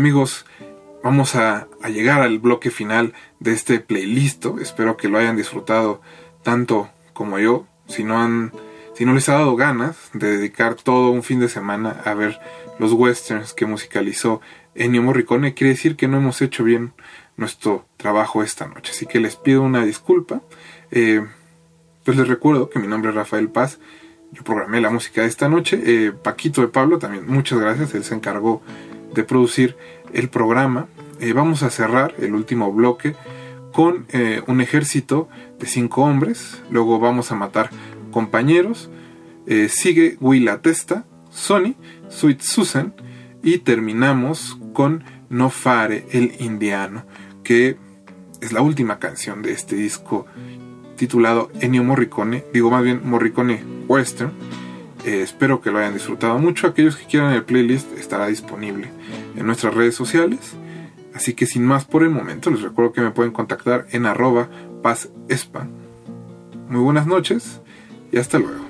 amigos, vamos a, llegar al bloque final de este playlist. Espero que lo hayan disfrutado tanto como yo. Si no han, si no les ha dado ganas de dedicar todo un fin de semana a ver los westerns que musicalizó Ennio Morricone, quiere decir que no hemos hecho bien nuestro trabajo esta noche. Así que les pido una disculpa. Eh, pues les recuerdo que mi nombre es Rafael Paz. Yo programé la música de esta noche. Eh, Paquito de Pablo también, muchas gracias. Él se encargó de producir el programa. Eh, vamos a cerrar el último bloque con eh, un ejército de cinco hombres. Luego vamos a matar compañeros. Eh, sigue Willa Testa, Sony, Sweet Susan. Y terminamos con No Fare el Indiano, que es la última canción de este disco titulado Ennio Morricone, digo más bien Morricone Western. Espero que lo hayan disfrutado mucho. Aquellos que quieran el playlist estará disponible en nuestras redes sociales. Así que sin más por el momento, les recuerdo que me pueden contactar en arroba pazespa. Muy buenas noches y hasta luego.